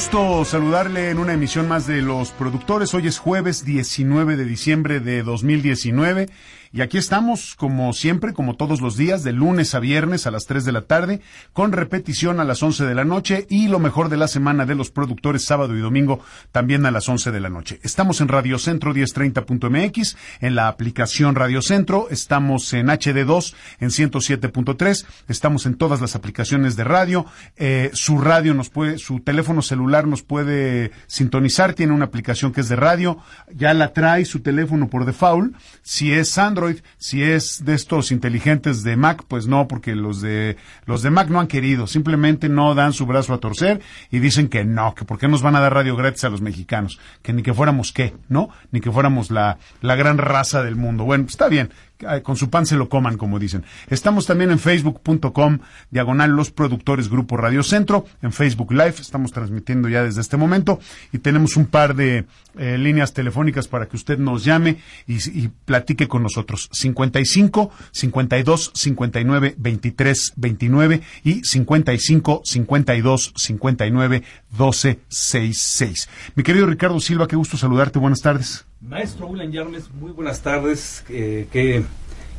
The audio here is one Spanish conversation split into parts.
Gusto saludarle en una emisión más de Los Productores. Hoy es jueves 19 de diciembre de 2019 y aquí estamos, como siempre, como todos los días, de lunes a viernes a las 3 de la tarde, con repetición a las 11 de la noche y lo mejor de la semana de los productores sábado y domingo también a las 11 de la noche. Estamos en Radio Centro 1030.mx, en la aplicación Radio Centro, estamos en HD2 en 107.3, estamos en todas las aplicaciones de radio, eh, su radio nos puede, su teléfono celular nos puede sintonizar, tiene una aplicación que es de radio, ya la trae su teléfono por default, si es Android, si es de estos inteligentes de Mac, pues no, porque los de los de Mac no han querido, simplemente no dan su brazo a torcer y dicen que no, que por qué nos van a dar radio gratis a los mexicanos, que ni que fuéramos qué, ¿no? Ni que fuéramos la, la gran raza del mundo. Bueno, está bien, con su pan se lo coman, como dicen. Estamos también en facebook.com, diagonal Los Productores Grupo Radio Centro, en Facebook Live, estamos transmitiendo ya desde este momento y tenemos un par de eh, líneas telefónicas para que usted nos llame y, y, platique con nosotros. 55 52 59 23 29 y 55 52 59 12 66. Mi querido Ricardo Silva, qué gusto saludarte, buenas tardes. Maestro William Yarmes, muy buenas tardes. Eh, qué,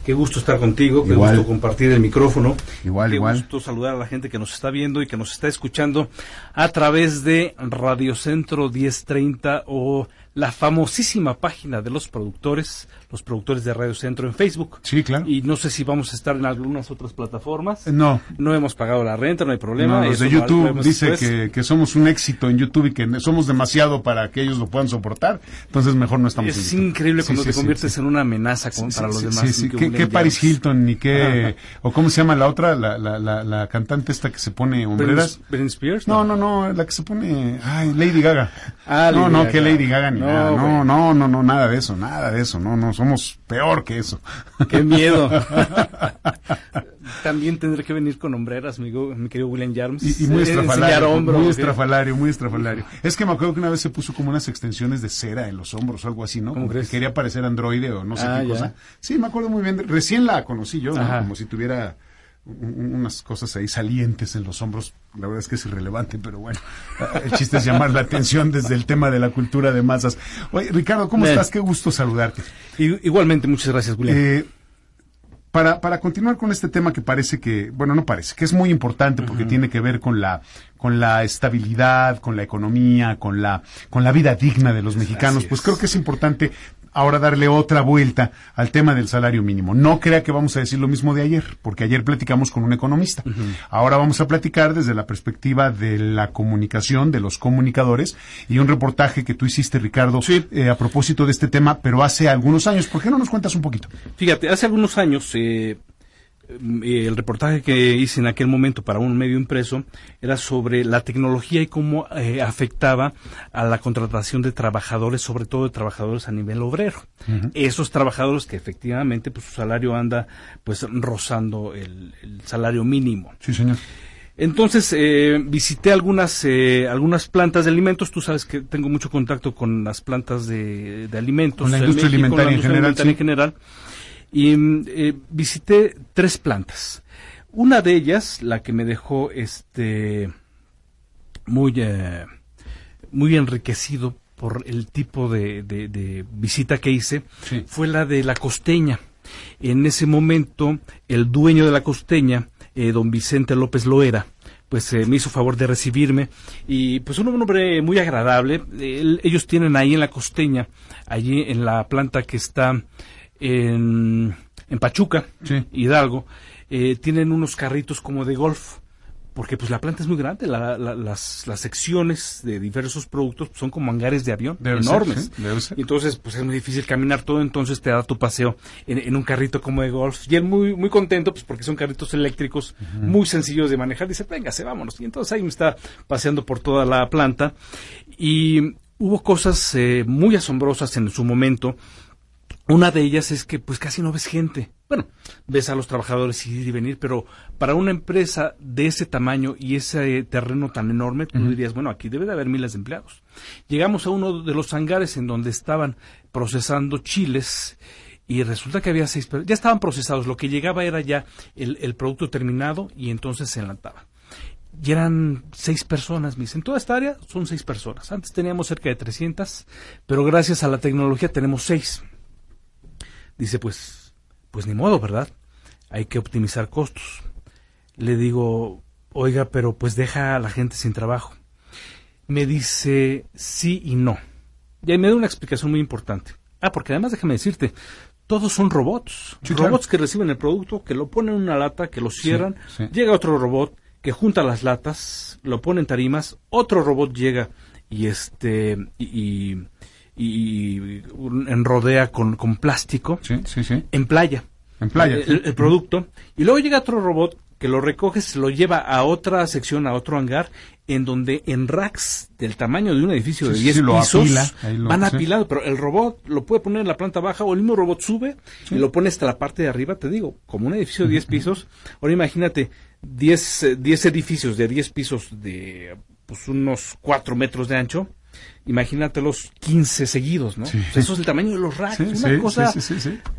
qué, gusto estar contigo, qué gusto compartir el micrófono. Igual, qué igual. gusto saludar a la gente que nos está viendo y que nos está escuchando a través de Radio Centro 1030 o la famosísima página de los productores, los productores de Radio Centro en Facebook. Sí, claro. Y no sé si vamos a estar en algunas otras plataformas. No. No hemos pagado la renta, no hay problema. No, los de YouTube dice que, que, somos un éxito en YouTube y que somos demasiado para que ellos lo puedan soportar. Entonces mejor no estamos Es en increíble cuando sí, te sí, conviertes sí. en una amenaza con, para los demás. Sí, sí. ¿Qué, qué Paris Hilton ni qué... o cómo se llama la otra, la, la, la, la cantante esta que se pone hombreras. Britney Spears? No, no, no, la que se pone... Ay, Lady Gaga. Ah, no, Lady no, Gaga. que Lady Gaga ni No, nada. No, no, no, no, nada de eso, nada de eso. No, no, somos peor que eso. Qué miedo. También tendré que venir con hombreras, mi, mi querido William Jarms. Y, y muy estrafalario, hombro, muy estrafalario, muy estrafalario. Es que me acuerdo que una vez se puso como unas extensiones de cera en los hombros o algo así, ¿no? ¿Cómo Como que quería parecer androide o no sé Ah, qué ya. cosa. Sí, me acuerdo muy bien. Recién la conocí yo, ¿no? Como si tuviera unas cosas ahí salientes en los hombros. La verdad es que es irrelevante, pero bueno. El chiste es llamar la atención desde el tema de la cultura de masas. Oye, Ricardo, ¿cómo Bien. estás? Qué gusto saludarte. Igualmente, muchas gracias, William. Eh, para, para continuar con este tema que parece que, bueno, no parece, que es muy importante porque tiene que ver con la, con la estabilidad, con la economía, con la, con la vida digna de los mexicanos, pues es. creo que es importante ahora darle otra vuelta al tema del salario mínimo. No crea que vamos a decir lo mismo de ayer, porque ayer platicamos con un economista. Ahora vamos a platicar desde la perspectiva de la comunicación, de los comunicadores, y un reportaje que tú hiciste, Ricardo, eh, a propósito de este tema, pero hace algunos años. ¿Por qué no nos cuentas un poquito? Fíjate, hace algunos años eh, el reportaje que hice en aquel momento para un medio impreso era sobre la tecnología y cómo eh, afectaba a la contratación de trabajadores, sobre todo de trabajadores a nivel obrero. Esos trabajadores que efectivamente pues su salario anda pues rozando el, el salario mínimo. Sí, señor. Entonces eh, visité algunas eh, algunas plantas de alimentos. Tú sabes que tengo mucho contacto con las plantas de, de alimentos. Con la industria México, alimentaria la en industria general, alimentaria sí. en general. Y mm, eh, visité tres plantas. Una de ellas, la que me dejó este muy eh, muy enriquecido por el tipo de, de- de visita que hice, Sí. fue la de la costeña. En ese momento, el dueño de la costeña, eh, don Vicente López Loera, pues me hizo favor de recibirme y pues un hombre muy agradable. ellos tienen ahí en la costeña, allí en la planta que está en, en Pachuca, Hidalgo, eh, tienen unos carritos como de golf porque pues la planta es muy grande, las, las, secciones de diversos productos son como hangares de avión enormes. Entonces, pues es muy difícil caminar todo, entonces te da tu paseo en, un carrito como de golf. Y él muy, muy contento, pues porque son carritos eléctricos muy sencillos de manejar. Dice, véngase, vámonos. Y entonces ahí me está paseando por toda la planta. Y hubo cosas eh, muy asombrosas en su momento. Una de ellas es que pues casi no ves gente bueno, ves a los trabajadores ir y venir, pero para una empresa de ese tamaño y ese terreno tan enorme, tú dirías, bueno, aquí debe de haber miles de empleados. Llegamos a uno de los hangares en donde estaban procesando chiles y resulta que había seis, ya estaban procesados, lo que llegaba era ya el, producto terminado y entonces se enlataba. Y eran seis personas, me dicen, toda esta área son seis personas. Antes teníamos cerca de 300, pero gracias a la tecnología tenemos seis. Dice, pues pues ni modo, ¿verdad? Hay que optimizar costos. Le digo, oiga, pero pues deja a la gente sin trabajo. Me dice sí y no. Y ahí me da una explicación muy importante. Ah, porque además déjame decirte, todos son robots. robots que reciben el producto, que lo ponen en una lata, que lo cierran. Llega otro robot que junta las latas, lo pone en tarimas. Otro robot llega y este y, y enrodea con, con plástico en playa. En playa. El, producto. Y luego llega otro robot que lo recoge, se lo lleva a otra sección, a otro hangar, en donde en racks del tamaño de un edificio de 10 pisos van apilado, pero el robot lo puede poner en la planta baja o el mismo robot sube y lo pone hasta la parte de arriba, te digo, como un edificio de 10 pisos. Ahora imagínate 10, 10 edificios de 10 pisos de pues, unos 4 metros de ancho imagínate los 15 seguidos, ¿no? eso es el tamaño de los racks. una cosa,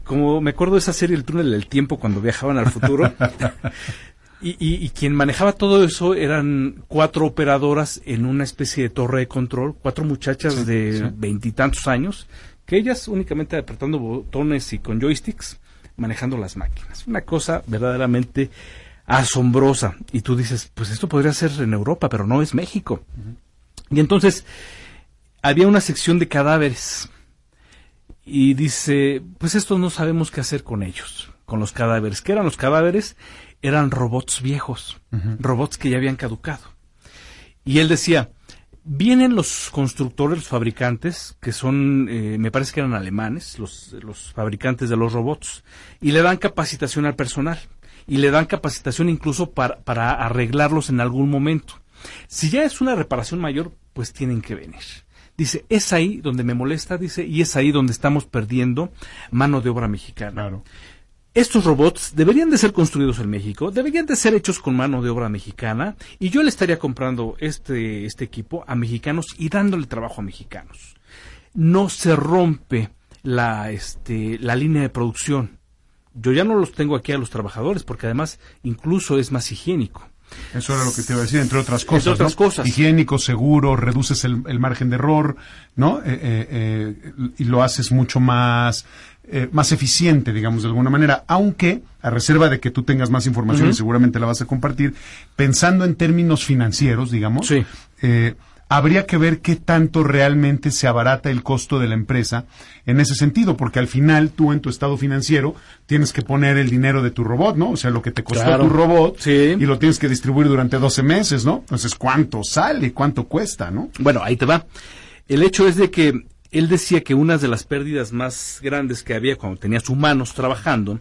como me acuerdo de esa serie El túnel del tiempo cuando viajaban al futuro. y, y, quien manejaba todo eso eran cuatro operadoras en una especie de torre de control, cuatro muchachas de veintitantos años, que ellas únicamente apretando botones y con joysticks manejando las máquinas. Una cosa verdaderamente asombrosa. Y tú dices, pues esto podría ser en Europa, pero no es México. Y entonces había una sección de cadáveres y dice, pues estos no sabemos qué hacer con ellos, con los cadáveres. ¿Qué eran los cadáveres? Eran robots viejos, robots que ya habían caducado. Y él decía, vienen los constructores, los fabricantes, que son, eh, me parece que eran alemanes, los, los fabricantes de los robots, y le dan capacitación al personal, y le dan capacitación incluso para, para arreglarlos en algún momento. Si ya es una reparación mayor, pues tienen que venir. Dice, es ahí donde me molesta, dice, y es ahí donde estamos perdiendo mano de obra mexicana. Estos robots deberían de ser construidos en México, deberían de ser hechos con mano de obra mexicana, y yo le estaría comprando este, este equipo a mexicanos y dándole trabajo a mexicanos. No se rompe la, este, la línea de producción. Yo ya no los tengo aquí a los trabajadores, porque además incluso es más higiénico. Eso era lo que te iba a decir, entre otras cosas. Entre otras cosas. Higiénico, seguro, reduces el, margen de error, ¿no? Eh, eh, eh, y lo haces mucho más, más eficiente, digamos, de alguna manera. Aunque, a reserva de que tú tengas más información y seguramente la vas a compartir, pensando en términos financieros, digamos, sí habría que ver qué tanto realmente se abarata el costo de la empresa en ese sentido, porque al final tú en tu estado financiero tienes que poner el dinero de tu robot, ¿no? O sea, lo que te costó tu robot y lo tienes que distribuir durante 12 meses, ¿no? Entonces, ¿cuánto sale? ¿Cuánto cuesta, no? Bueno, ahí te va. El hecho es de que él decía que una de las pérdidas más grandes que había cuando tenías humanos trabajando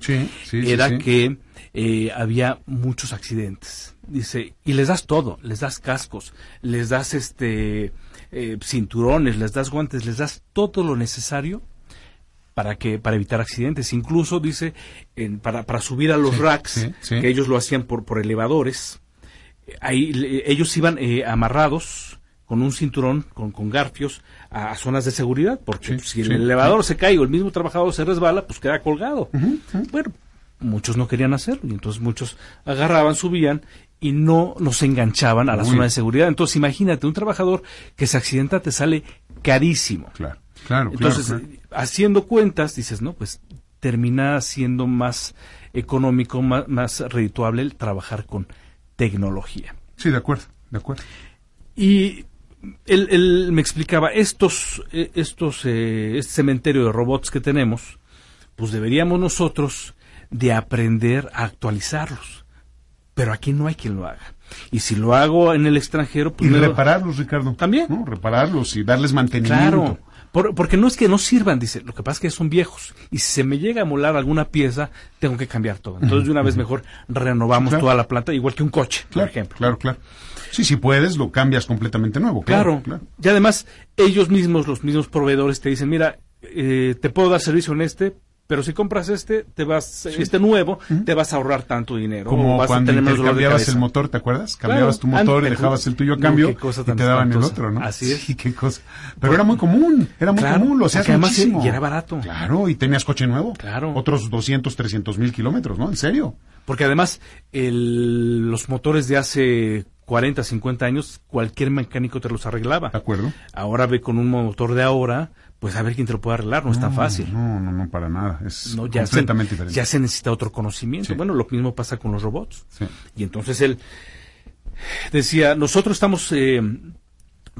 era que eh, había muchos accidentes. Dice, y les das todo, les das cascos, les das este eh, cinturones, les das guantes, les das todo lo necesario para que para evitar accidentes. Incluso dice en, para, para subir a los racks, que ellos lo hacían por, por elevadores, ahí ellos iban eh, amarrados con un cinturón, con, con garfios, a, zonas de seguridad, porque si el elevador se cae o el mismo trabajador se resbala, pues queda colgado. Bueno, muchos no querían hacerlo y entonces muchos agarraban, subían y no nos enganchaban a la zona de seguridad. Entonces imagínate, un trabajador que se accidenta te sale carísimo. Claro, claro. Entonces, haciendo cuentas, dices, no, pues termina siendo más económico, más, más redituable el trabajar con tecnología. Sí, de acuerdo, de acuerdo. Y él, él me explicaba, estos, eh, estos, eh, este cementerio de robots que tenemos, pues deberíamos nosotros de aprender a actualizarlos. Pero aquí no hay quien lo haga. Y si lo hago en el extranjero, pues y repararlos, Ricardo. También. ¿no? Repararlos y darles mantenimiento. Claro. Por- porque no es que no sirvan, dice, lo que pasa es que son viejos. Y si se me llega a molar alguna pieza, tengo que cambiar todo. Entonces, de una vez mejor renovamos Claro. toda la planta, igual que un coche, Claro, por ejemplo. claro, claro. Sí, si puedes, lo cambias completamente nuevo. Claro, Claro, claro. Y además, ellos mismos, los mismos proveedores, te dicen, mira, eh, te puedo dar servicio en este, pero si compras este, te vas, este nuevo, te vas a ahorrar tanto dinero. Como vas a cuando tener dolor de cambiabas el motor, ¿te acuerdas? Cambiabas tu motor Claro, y dejabas el tuyo a no, cambio qué cosa y te daban el espantosa. otro, ¿no? Así es. Sí, qué cosa. Pero era muy común, era muy Claro, común, lo hacías además muchísimo. y era barato. Claro, y tenías coche nuevo. Claro. Otros 200, 300 mil kilómetros, ¿no? En serio. Porque además, el- los motores de hace 40, 50 años, cualquier mecánico te los arreglaba. ¿De acuerdo? Ahora ve con un motor de ahora, pues a ver quién te lo puede arreglar, no es tan fácil. No, no, no, para nada. Es No, ya, se, completamente diferente. ya se necesita otro conocimiento. Sí. Bueno, lo mismo pasa con los robots. Sí. Y entonces él decía, nosotros estamos eh,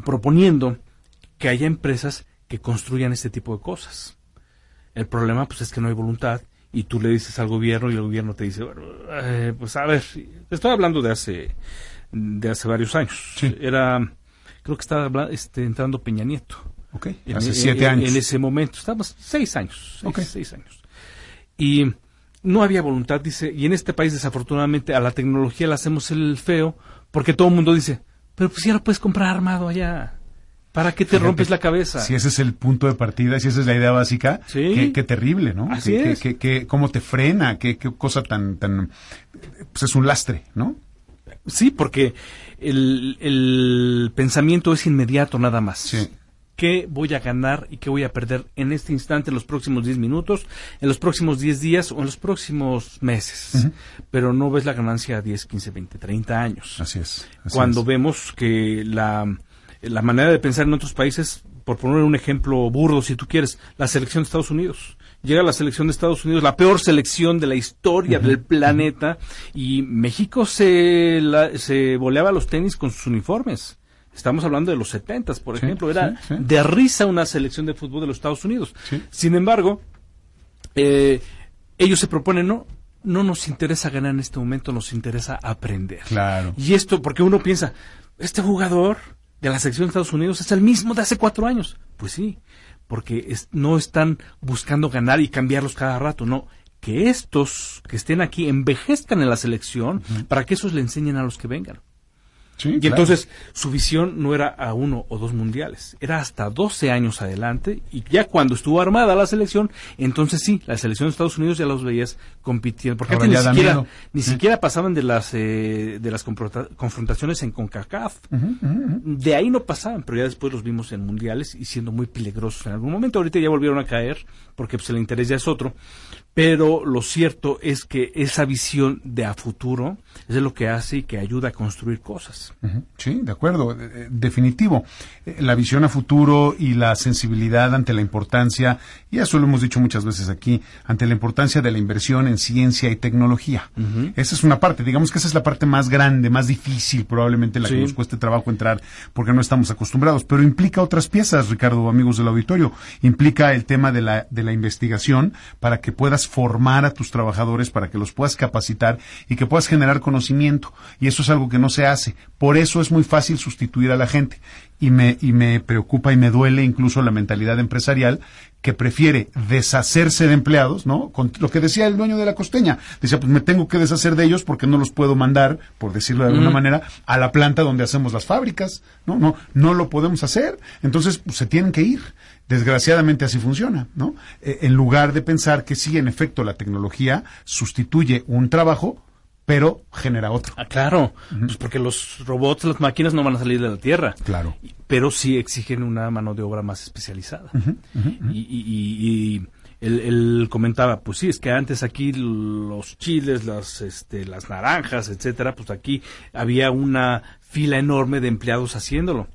proponiendo que haya empresas que construyan este tipo de cosas. El problema pues es que no hay voluntad y tú le dices al gobierno y el gobierno te dice, bueno, eh, pues a ver, estoy hablando de hace de hace varios años. Sí. Era creo que estaba este, entrando Peña Nieto. Ok, En- hace en- siete en- años. En ese momento, estábamos seis años. Seis, seis años. Y no había voluntad, dice, y en este país desafortunadamente a la tecnología le hacemos el feo, porque todo el mundo dice, pero pues ya lo puedes comprar armado allá. ¿Para qué te Fíjate, rompes la cabeza? Si ese es el punto de partida, si esa es la idea básica, Sí. qué, qué terrible, ¿no? Así qué- es. qué- qué- cómo te frena, qué, qué cosa tan, tan, pues es un lastre, ¿no? Sí, porque el, el pensamiento es inmediato nada más. Sí. ¿Qué voy a ganar y qué voy a perder en este instante, en los próximos 10 minutos, en los próximos 10 días o en los próximos meses? Pero no ves la ganancia a 10, 15, 20, 30 años. Así es. así Cuando es. vemos que la, la manera de pensar en otros países, por poner un ejemplo burdo, si tú quieres, la selección de Estados Unidos. Llega la selección de Estados Unidos, la peor selección de la historia del planeta, y México se, la- se voleaba los tenis con sus uniformes. Estamos hablando de los setentas, por Sí, ejemplo. Era sí, sí. de risa una selección de fútbol de los Estados Unidos. Sin embargo, eh, ellos se proponen, no, no nos interesa ganar en este momento, nos interesa aprender. Claro. Y esto, porque uno piensa, este jugador de la selección de Estados Unidos es el mismo de hace cuatro años. Pues sí, porque es- no están buscando ganar y cambiarlos cada rato, no. Que estos que estén aquí envejezcan en la selección para que esos le enseñen a los que vengan. Sí, Y claro. entonces su visión no era a uno o dos mundiales, era hasta 12 años adelante y ya cuando estuvo armada la selección, entonces sí, la selección de Estados Unidos ya los veías compitiendo, porque Ahora antes ni siquiera, ni Sí. siquiera pasaban de las eh, de las confronta- confrontaciones en CONCACAF. De ahí no pasaban, pero ya después los vimos en mundiales y siendo muy peligrosos en algún momento. Ahorita ya volvieron a caer porque pues, el interés ya es otro. Pero lo cierto es que esa visión de a futuro es lo que hace y que ayuda a construir cosas. Sí, de acuerdo, eh, eh, definitivo. Eh, La visión a futuro y la sensibilidad ante la importancia, y eso lo hemos dicho muchas veces aquí, ante la importancia de la inversión en ciencia y tecnología. Esa es una parte, digamos que esa es la parte más grande, más difícil, probablemente la que nos cueste trabajo entrar porque no estamos acostumbrados, pero implica otras piezas, Ricardo, amigos del auditorio. Implica el tema de la, de la investigación para que formar a tus trabajadores, para que los puedas capacitar y que puedas generar conocimiento. Y eso es algo que no se hace. Por eso es muy fácil sustituir a la gente. Y me, y me preocupa y me duele incluso la mentalidad empresarial que prefiere deshacerse de empleados, ¿no? Con lo que decía el dueño de la costeña. Decía, pues me tengo que deshacer de ellos porque no los puedo mandar, por decirlo de alguna manera, a la planta donde hacemos las fábricas. No, no, no lo podemos hacer. Entonces, pues, se tienen que ir. Desgraciadamente así funciona, ¿no? Eh, en lugar de pensar que sí, en efecto, la tecnología sustituye un trabajo, pero genera otro. Ah, claro, pues porque los robots, las máquinas no van a salir de la Tierra. Claro. Pero sí exigen una mano de obra más especializada. Y, y- y- y él, él comentaba, pues sí, es que antes aquí los chiles, las, este, las naranjas, etcétera, pues aquí había una fila enorme de empleados haciéndolo.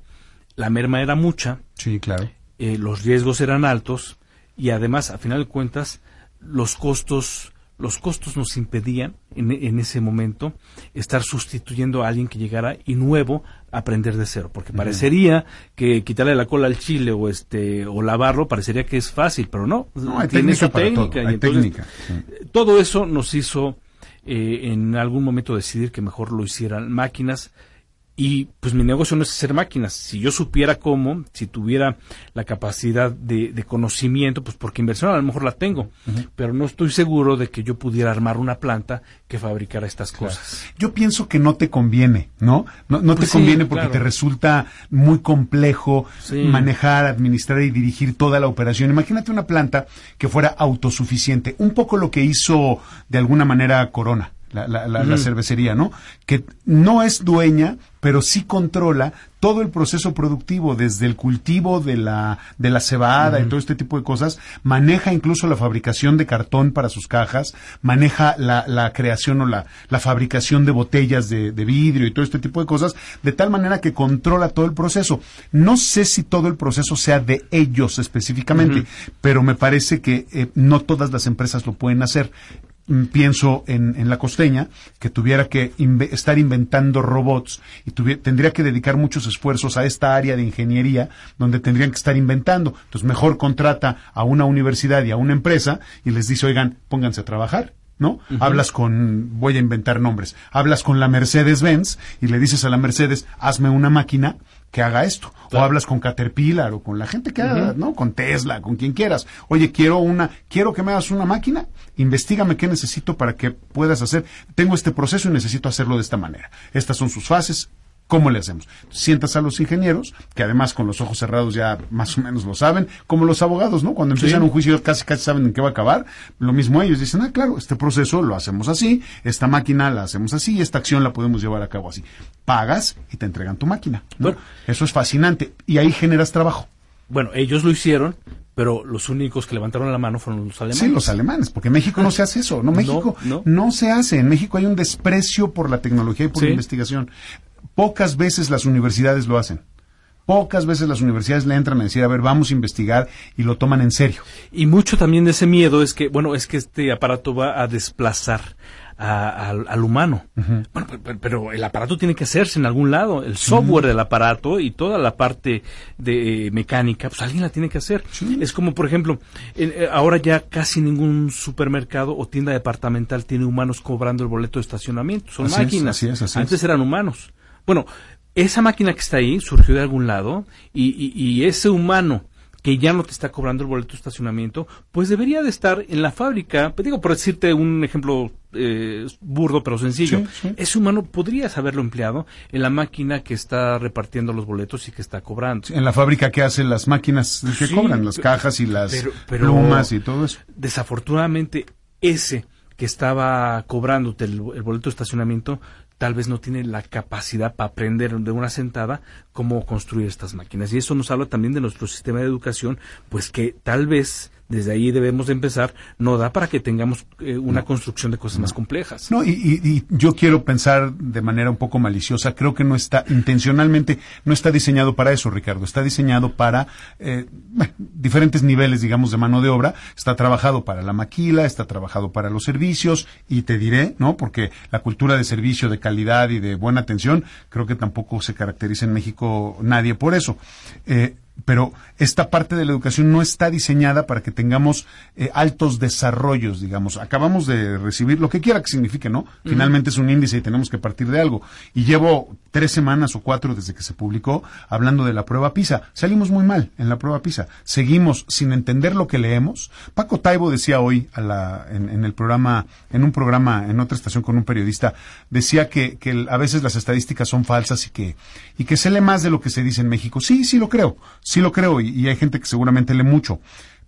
La merma era mucha, Sí, claro. eh, los riesgos eran altos y además, a final de cuentas, los costos, los costos nos impedían en, en, ese momento estar sustituyendo a alguien que llegara y nuevo aprender de cero, porque parecería que quitarle la cola al chile o este o lavarlo parecería que es fácil, pero no, no hay tiene técnica, técnica, y técnica todo eso nos hizo eh, en algún momento decidir que mejor lo hicieran máquinas y pues mi negocio no es hacer máquinas. Si yo supiera cómo, si tuviera la capacidad de, conocimiento, pues porque inversión a lo mejor la tengo, pero no estoy seguro de que yo pudiera armar una planta que fabricara estas cosas. Yo pienso que no te conviene, ¿no? No, no te pues conviene porque te resulta muy complejo manejar, administrar y dirigir toda la operación. Imagínate una planta que fuera autosuficiente, un poco lo que hizo de alguna manera Corona la, la, la, cervecería, ¿no? Que no es dueña, pero sí controla todo el proceso productivo, desde el cultivo de la, de la cebada y todo este tipo de cosas, maneja incluso la fabricación de cartón para sus cajas, maneja la, la creación o la, la fabricación de botellas de, de, vidrio y todo este tipo de cosas, de tal manera que controla todo el proceso. No sé si todo el proceso sea de ellos específicamente, pero me parece que eh, no todas las empresas lo pueden hacer. Mm, pienso en, en, la costeña, que tuviera que estar inventando robots y tendría que dedicar muchos esfuerzos a esta área de ingeniería donde tendrían que estar inventando. Entonces, mejor contrata a una universidad y a una empresa y les dice, oigan, pónganse a trabajar. ¿no? Hablas con, voy a inventar nombres, hablas con la Mercedes-Benz y le dices a la Mercedes, hazme una máquina que haga esto. O hablas con Caterpillar o con la gente que haga, ¿no? Con Tesla, con quien quieras. Oye, quiero una, quiero que me hagas una máquina, investigame qué necesito para que puedas hacer. Tengo este proceso y necesito hacerlo de esta manera. Estas son sus fases, ¿Cómo le hacemos? Sientas a los ingenieros, que además con los ojos cerrados ya más o menos lo saben, como los abogados, ¿no? Cuando empiezan un juicio casi casi saben en qué va a acabar. Lo mismo ellos dicen, ah, claro, este proceso lo hacemos así, esta máquina la hacemos así, esta acción la podemos llevar a cabo así. Pagas y te entregan tu máquina. Bueno, Eso es fascinante y ahí generas trabajo. Bueno, ellos lo hicieron, pero los únicos que levantaron la mano fueron los alemanes. Sí, los alemanes, porque en México no se hace eso, no México no, se hace. En México hay un desprecio por la tecnología y por la investigación. Pocas veces las universidades lo hacen. Pocas veces las universidades le entran a decir, a ver, vamos a investigar y lo toman en serio. Y mucho también de ese miedo es que, bueno, es que este aparato va a desplazar al humano. Bueno, pero, el aparato tiene que hacerse en algún lado. El software del aparato y toda la parte de eh, mecánica, pues alguien la tiene que hacer. Es como, por ejemplo, eh, ahora ya casi ningún supermercado o tienda departamental tiene humanos cobrando el boleto de estacionamiento. Son máquinas. Antes eran humanos. Bueno, esa máquina que está ahí surgió de algún lado y, ese humano que ya no te está cobrando el boleto de estacionamiento, pues debería de estar en la fábrica. Pues digo, por decirte un ejemplo eh, burdo pero sencillo, ese humano podría haberlo empleado en la máquina que está repartiendo los boletos y que está cobrando. en la fábrica que hace las máquinas que cobran, las cajas y las plumas y todo eso. Desafortunadamente, ese que estaba cobrándote el boleto de estacionamiento tal vez no tiene la capacidad para aprender de una sentada cómo construir estas máquinas. Y eso nos habla también de nuestro sistema de educación, pues que tal vez desde ahí debemos de empezar, no da para que tengamos eh, una construcción de cosas más complejas. No, y, yo quiero pensar de manera un poco maliciosa, creo que no está intencionalmente, no está diseñado para eso, Ricardo, está diseñado para eh, diferentes niveles, digamos, de mano de obra, está trabajado para la maquila, está trabajado para los servicios, y te diré, ¿no? Porque la cultura de servicio, de calidad y de buena atención, creo que tampoco se caracteriza en México nadie por eso. Eh, pero esta parte de la educación no está diseñada para que tengamos eh, altos desarrollos, digamos. Acabamos de recibir lo que quiera que signifique, ¿no? Finalmente es un índice y tenemos que partir de algo. Y llevo tres semanas o cuatro desde que se publicó hablando de la prueba PISA. Salimos muy mal en la prueba PISA. Seguimos sin entender lo que leemos. Paco Taibo decía hoy a la, en, el programa, en un programa, en otra estación con un periodista, decía que, que a veces las estadísticas son falsas y que, y que se lee más de lo que se dice en México. Sí, sí lo creo Sí lo creo y, hay gente que seguramente lee mucho.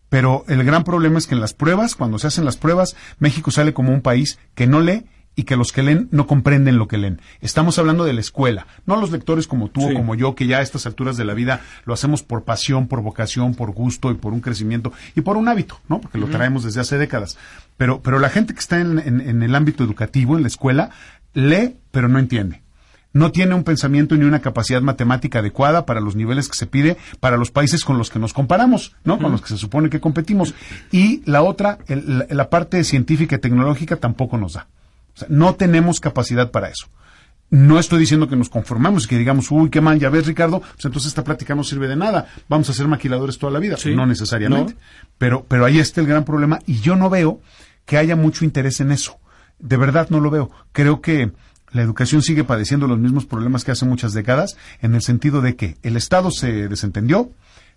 Pero el gran problema es que en las pruebas, cuando se hacen las pruebas, México sale como un país que no lee y que los que leen no comprenden lo que leen. Estamos hablando de la escuela, no los lectores como tú o como yo, que ya a estas alturas de la vida lo hacemos por pasión, por vocación, por gusto y por un crecimiento y por un hábito, ¿no? Porque lo traemos desde hace décadas. Pero, pero la gente que está en el ámbito educativo, en la escuela, lee, pero no entiende no tiene un pensamiento ni una capacidad matemática adecuada para los niveles que se pide para los países con los que nos comparamos, ¿no? Con los que se supone que competimos. Y la otra, la parte científica y tecnológica tampoco nos da. O sea, no tenemos capacidad para eso. No estoy diciendo que nos conformamos y que digamos, uy, qué mal, ya ves, Ricardo, pues entonces esta plática no sirve de nada. Vamos a ser maquiladores toda la vida. Sí. No necesariamente. No. Pero, pero ahí está el gran problema y yo no veo que haya mucho interés en eso. De verdad no lo veo. Creo que la educación sigue padeciendo los mismos problemas que hace muchas décadas, en el sentido de que el Estado se desentendió,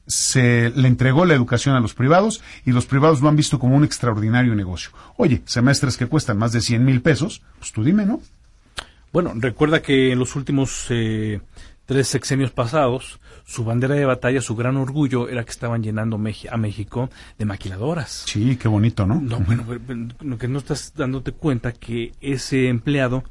se le entregó la educación a los privados y los privados lo han visto como un extraordinario negocio. Oye, semestres que cuestan más de 100 mil pesos, pues tú dime, ¿no? Bueno, recuerda que en los últimos eh, tres sexenios pasados, su bandera de batalla, su gran orgullo era que estaban llenando a México de maquiladoras. Sí, qué bonito, ¿no? No, bueno, pero- pero lo que no estás dándote cuenta que ese empleado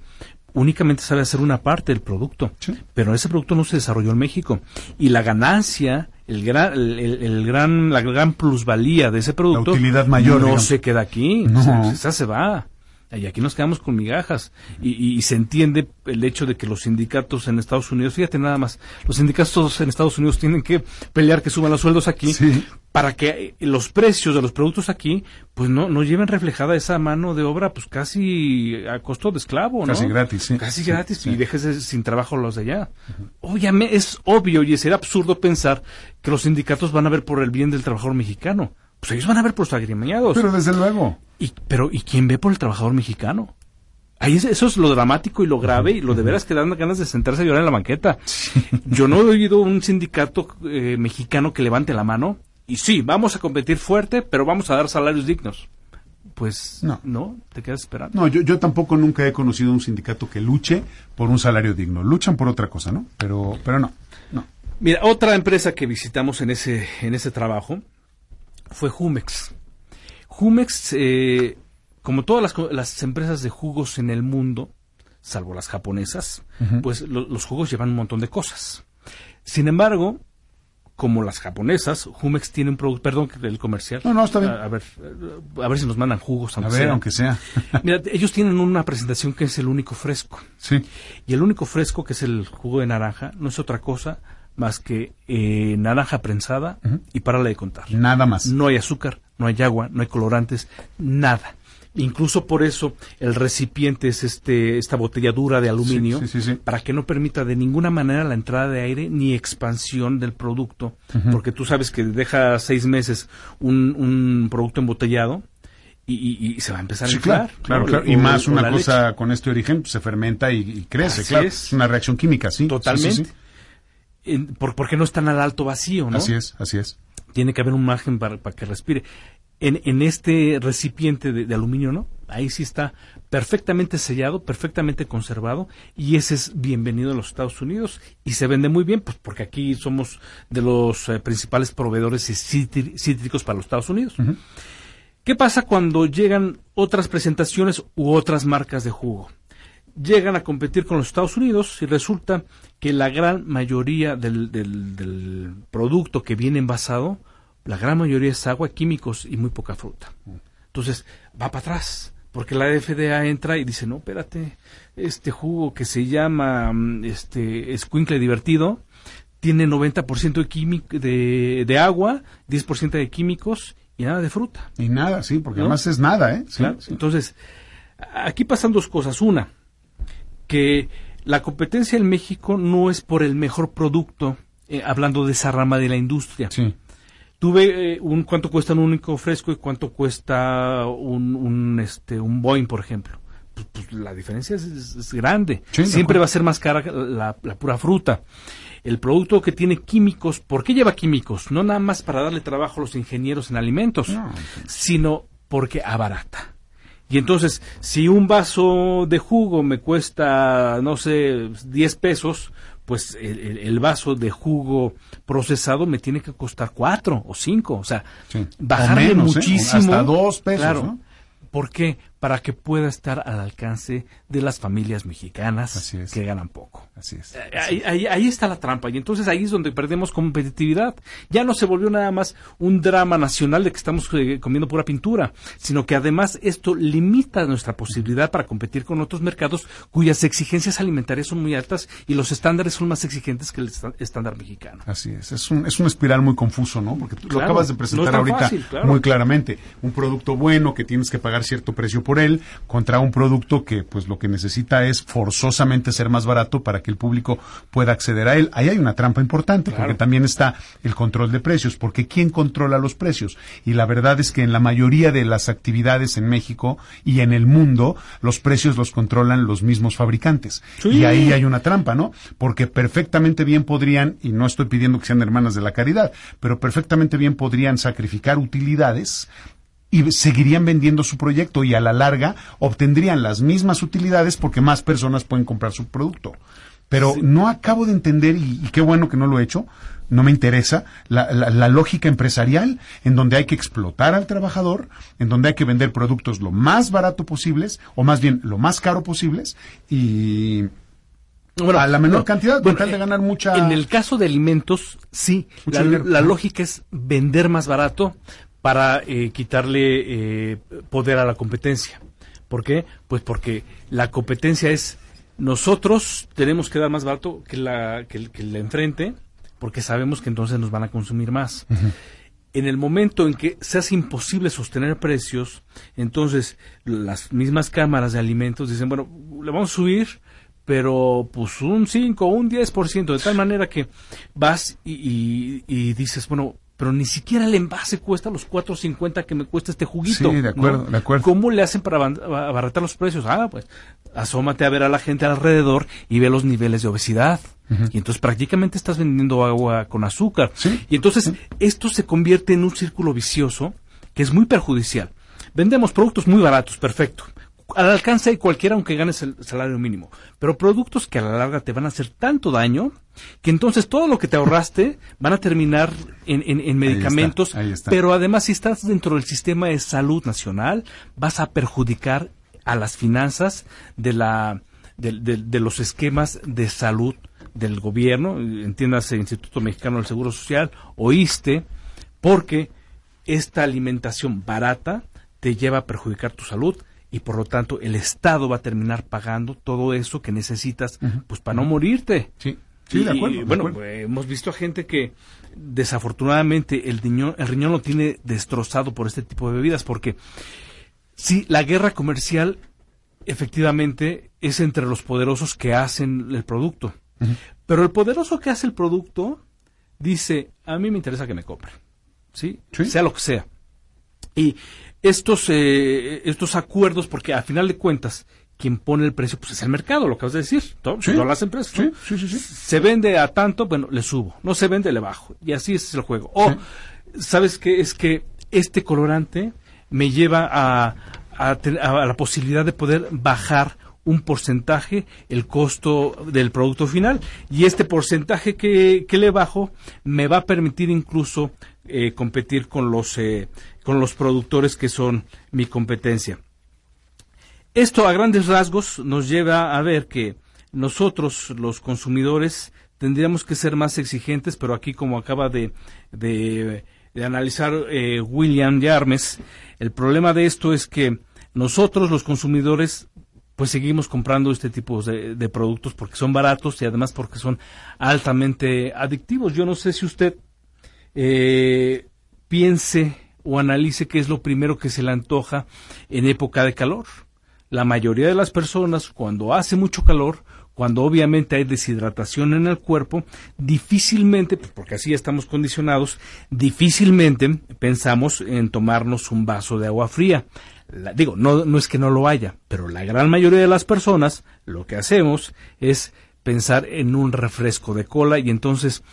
únicamente sabe hacer una parte del producto, Sí. pero ese producto no se desarrolló en México y la ganancia, el gran, el, el- gran, la gran plusvalía de ese producto, utilidad mayor, no digamos. se queda aquí, No. esa, esa se va. Y aquí nos quedamos con migajas. Y, y- y se entiende el hecho de que los sindicatos en Estados Unidos, fíjate nada más, los sindicatos en Estados Unidos tienen que pelear que suban los sueldos aquí Sí. para que los precios de los productos aquí pues no, no lleven reflejada esa mano de obra pues casi a costo de esclavo, ¿no? Casi gratis, sí. Casi gratis sí. y dejes de- sin trabajo los de allá. Obviamente es obvio y sería absurdo pensar que los sindicatos van a ver por el bien del trabajador mexicano. Pues ellos van a ver por los agremiados. Pero desde luego. Y, pero, ¿y quién ve por el trabajador mexicano? Ahí es- eso es lo dramático y lo grave y lo de veras que dan ganas de sentarse a llorar en la banqueta. Yo no he oído un sindicato eh, mexicano que levante la mano y sí, vamos a competir fuerte, pero vamos a dar salarios dignos. Pues No. no, te quedas esperando. No, yo, yo tampoco nunca he conocido un sindicato que luche por un salario digno. Luchan por otra cosa, ¿no? Pero, pero no, no. Mira, otra empresa que visitamos en ese, en ese trabajo fue Jumex. Jumex, eh, como todas las, las empresas de jugos en el mundo, salvo las japonesas, pues lo- los jugos llevan un montón de cosas. Sin embargo, como las japonesas, Jumex tiene un producto, perdón, el comercial. No, no, está bien. A, a ver, a ver si nos mandan jugos. A ver, sea. aunque sea. Mira, ellos tienen una presentación que es el único fresco. sí. Y el único fresco, que es el jugo de naranja, no es otra cosa más que eh, naranja prensada y párale de contar. Nada más. No hay azúcar, no hay agua, no hay colorantes, nada. Incluso por eso el recipiente es este esta botella dura de aluminio Sí, sí, sí, sí. para que no permita de ninguna manera la entrada de aire ni expansión del producto, porque tú sabes que deja seis meses un, un producto embotellado y, se va a empezar a Sí, inflar. claro, claro, ¿no? claro. O- Y más o una cosa leche. con este origen, pues, se fermenta y, y crece, Así claro. es. Es una reacción química, sí. Totalmente. Sí, sí, sí. En- por- porque no están al alto vacío, ¿no? Así es, así es. Tiene que haber un margen para, para que respire. En, en este recipiente de, de aluminio, ¿no? Ahí sí está perfectamente sellado, perfectamente conservado y ese es bienvenido a los Estados Unidos y se vende muy bien, pues porque aquí somos de los eh, principales proveedores cítricos para los Estados Unidos. ¿Qué pasa cuando llegan otras presentaciones u otras marcas de jugo? Llegan a competir con los Estados Unidos y resulta que la gran mayoría del, del- del producto que viene envasado, la gran mayoría es agua, químicos y muy poca fruta. Entonces, va para atrás, porque la FDA entra y dice, no, espérate, este jugo que se llama mm, este escuincle divertido tiene 90% de, químic- de, de agua, 10% de químicos y nada de fruta. Y nada, sí, porque ¿No? además es nada, ¿eh? Sí, Claro. sí. Entonces, aquí pasan dos cosas. Una, que la competencia en México no es por el mejor producto, eh, hablando de esa rama de la industria. Sí. Tuve eh, un cuánto cuesta un único fresco y cuánto cuesta un, un este un Boeing, por ejemplo. Pues, pues, la diferencia es, es- es grande. Sí, Siempre va a ser más cara la, la pura fruta. El producto que tiene químicos, ¿por qué lleva químicos? No nada más para darle trabajo a los ingenieros en alimentos, No. sino porque abarata. Y entonces, si un vaso de jugo me cuesta, no sé, 10 pesos, pues el, vaso de jugo procesado me tiene que costar 4 o 5. O sea, Sí. bajarle O menos, ¿eh? muchísimo. Hasta dos pesos, Claro. ¿no? ¿Por qué? Para que pueda estar al alcance de las familias mexicanas Así es. que ganan poco. Así es. Eh, Ahí, ahí- ahí está la trampa y entonces ahí es donde perdemos competitividad. Ya no se volvió nada más un drama nacional de que estamos eh, comiendo pura pintura, sino que además esto limita nuestra posibilidad para competir con otros mercados cuyas exigencias alimentarias son muy altas y los estándares son más exigentes que el estándar mexicano. Así es, es un, es un espiral muy confuso, ¿no? Porque tú lo acabas de presentar ahorita fácil, claro. muy claramente. Un producto bueno que tienes que pagar cierto precio por por él contra un producto que pues lo que necesita es forzosamente ser más barato para que el público pueda acceder a él. Ahí hay una trampa importante porque también está el control de precios, porque ¿quién controla los precios? Y la verdad es que en la mayoría de las actividades en México y en el mundo los precios los controlan los mismos fabricantes. Y ahí hay una trampa, ¿no? Porque perfectamente bien podrían, y no estoy pidiendo que sean hermanas de la caridad, pero perfectamente bien podrían sacrificar utilidades y seguirían vendiendo su proyecto y a la larga obtendrían las mismas utilidades porque más personas pueden comprar su producto. Pero no acabo de entender, y, qué bueno que no lo he hecho, no me interesa, la, la, lógica empresarial en donde hay que explotar al trabajador, en donde hay que vender productos lo más barato posibles, o más bien lo más caro posibles, y a la menor cantidad con tal de ganar mucha... En el caso de alimentos, sí, la, lógica es vender más barato para eh, quitarle eh, poder a la competencia. ¿Por qué? Pues porque la competencia es nosotros tenemos que dar más barato que la que, la enfrente porque sabemos que entonces nos van a consumir más. En el momento en que se hace imposible sostener precios, entonces las mismas cámaras de alimentos dicen, bueno, le vamos a subir, pero pues un 5 o un 10%, de tal manera que vas y, y dices, bueno, pero ni siquiera el envase cuesta los 4.50 que me cuesta este juguito. Sí, de acuerdo, de acuerdo. ¿Cómo le hacen para abaratar los precios? Ah, pues asómate a ver a la gente alrededor y ve los niveles de obesidad. Y entonces prácticamente estás vendiendo agua con azúcar. Y entonces esto se convierte en un círculo vicioso que es muy perjudicial. Vendemos productos muy baratos, perfecto al alcance de cualquiera aunque ganes el salario mínimo, pero productos que a la larga te van a hacer tanto daño que entonces todo lo que te ahorraste van a terminar en, medicamentos, pero además si estás dentro del sistema de salud nacional vas a perjudicar a las finanzas de la de, los esquemas de salud del gobierno, entiéndase Instituto Mexicano del Seguro Social, oíste, porque esta alimentación barata te lleva a perjudicar tu salud y por lo tanto el Estado va a terminar pagando todo eso que necesitas pues para no morirte. Sí. Sí, de acuerdo. bueno, hemos visto a gente que desafortunadamente el riñón, el riñón lo tiene destrozado por este tipo de bebidas, porque sí, la guerra comercial efectivamente es entre los poderosos que hacen el producto. Pero el poderoso que hace el producto dice, a mí me interesa que me compre, ¿sí? Sea lo que sea. Y estos, eh, estos acuerdos, porque a final de cuentas, quien pone el precio pues es el mercado, lo que vas a decir, ¿no? las empresas. Se vende a tanto, bueno, le subo, no se vende, le bajo. Y así es el juego. O, ¿sabes qué? Es que este colorante me lleva a, a, a, la posibilidad de poder bajar un porcentaje el costo del producto final y este porcentaje que, que le bajo me va a permitir incluso eh, competir con los eh, con los productores que son mi competencia. Esto a grandes rasgos nos lleva a ver que nosotros, los consumidores, tendríamos que ser más exigentes, pero aquí como acaba de, de, analizar eh, William Yarmes, el problema de esto es que nosotros, los consumidores, pues seguimos comprando este tipo de, productos porque son baratos y además porque son altamente adictivos. Yo no sé si usted eh, piense o analice qué es lo primero que se le antoja en época de calor. La mayoría de las personas, cuando hace mucho calor, cuando obviamente hay deshidratación en el cuerpo, difícilmente, pues, porque así estamos condicionados, difícilmente pensamos en tomarnos un vaso de agua fría. digo, no, no es que no lo haya, pero la gran mayoría de las personas lo que hacemos es pensar en un refresco de cola y entonces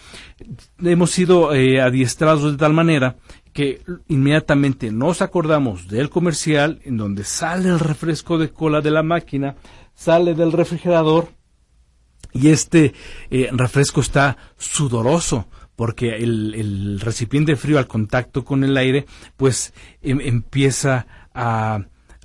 hemos sido eh, adiestrados de tal manera que inmediatamente nos acordamos del comercial en donde sale el refresco de cola de la máquina, sale del refrigerador y este eh, refresco está sudoroso porque el, recipiente frío al contacto con el aire pues em, empieza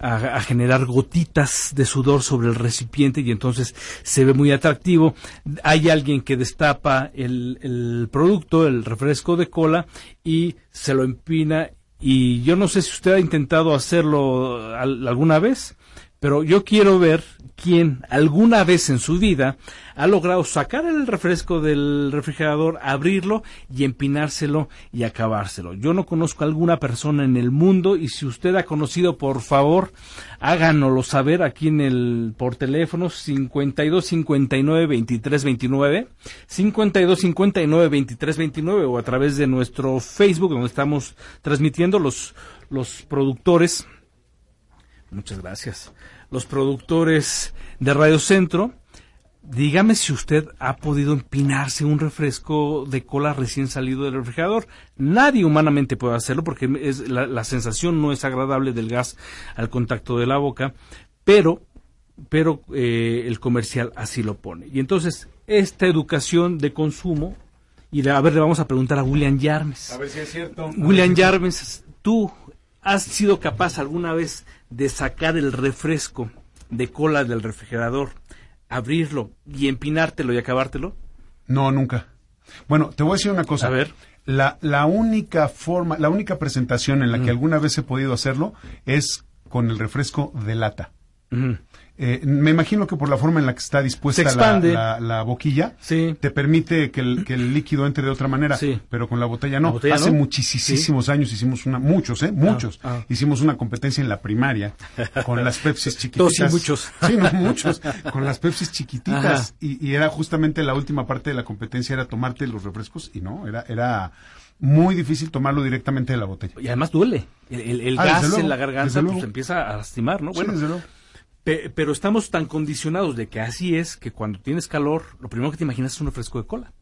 a generar gotitas de sudor sobre el recipiente y entonces se ve muy atractivo. Hay alguien que destapa el, el producto, el refresco de cola, y se lo empina. Y yo no sé si usted ha intentado hacerlo alguna vez, Pero yo quiero ver quién alguna vez en su vida ha logrado sacar el refresco del refrigerador, abrirlo y empinárselo y acabárselo. Yo no conozco a alguna persona en el mundo y si usted ha conocido, por favor, háganoslo saber aquí en el por teléfono 52 59 23 29, 52 59 23 29 o a través de nuestro Facebook donde estamos transmitiendo los los productores. Muchas gracias. Los productores de Radio Centro Dígame si usted ha podido empinarse un refresco de cola recién salido del refrigerador. Nadie humanamente puede hacerlo porque es, la, sensación no es agradable del gas al contacto de la boca, pero, pero eh, el comercial así lo pone. Y entonces, esta educación de consumo, y a ver, le vamos a preguntar a William Yarmes. A ver si es cierto. William Yarmes, ¿tú has sido capaz alguna vez de sacar el refresco de cola del refrigerador? abrirlo y empinártelo y acabártelo? No, nunca. Bueno, te voy a decir una cosa. A ver. La, la única forma, la única presentación en la que alguna vez he podido hacerlo es con el refresco de lata. Eh, me imagino que por la forma en la que está dispuesta la, la, boquilla, te permite que el, líquido entre de otra manera, pero con la botella no. Hace muchísimos años hicimos una, muchos, ¿eh? Muchos. Ah, ah. Hicimos una competencia en la primaria con las Pepsis chiquititas. muchos. Sí, no, muchos. Con las Pepsis chiquititas. Y, era justamente la última parte de la competencia, era tomarte los refrescos y no, era, era muy difícil tomarlo directamente de la botella. Y además duele. El, ah, gas en la garganta pues empieza a lastimar, ¿no? Bueno, pero estamos tan condicionados de que así es que cuando tienes calor, lo primero que te imaginas es un refresco de cola.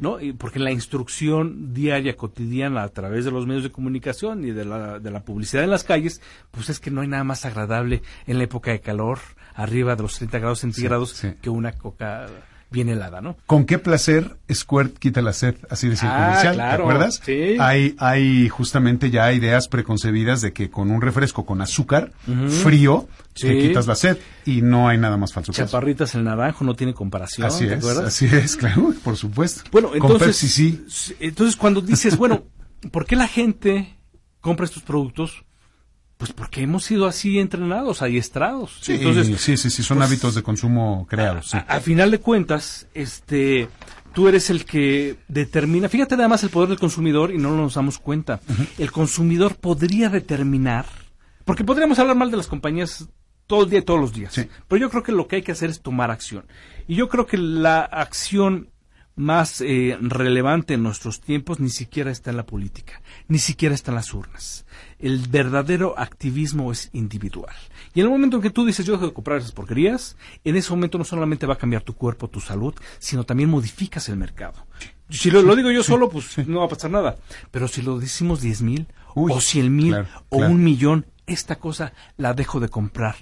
¿No? Y porque la instrucción diaria, cotidiana, a través de los medios de comunicación y de la, de la publicidad en las calles, pues es que no hay nada más agradable en la época de calor, arriba de los 30 grados centígrados, que una coca bien helada, ¿no? ¿Con qué placer Squirt quita la sed? Así decía el ah, comercial, ¿te acuerdas? Sí. Hay, hay justamente ya ideas preconcebidas de que con un refresco con azúcar frío te quitas la sed y no hay nada más falso. Chaparritas el naranjo no tiene comparación, así ¿te es, acuerdas? Así es, claro, por supuesto. Bueno, entonces, sí. entonces cuando dices, bueno, ¿por qué la gente compra estos productos? Pues porque hemos sido así entrenados, adiestrados. Sí, Entonces, sí, sí, sí, son pues, hábitos de consumo creados. A, final de cuentas, este, tú eres el que determina. Fíjate además el poder del consumidor y no nos damos cuenta. El consumidor podría determinar, porque podríamos hablar mal de las compañías todo el día y todos los días. Pero yo creo que lo que hay que hacer es tomar acción. Y yo creo que la acción más eh, relevante en nuestros tiempos ni siquiera está en la política, ni siquiera está en las urnas. El verdadero activismo es individual. Y en el momento en que tú dices yo dejo de comprar esas porquerías, en ese momento no solamente va a cambiar tu cuerpo, tu salud, sino también modificas el mercado. Si lo, digo yo solo, pues no va a pasar nada. Pero si lo decimos diez mil, o cien mil, o un millón, esta cosa la dejo de comprar.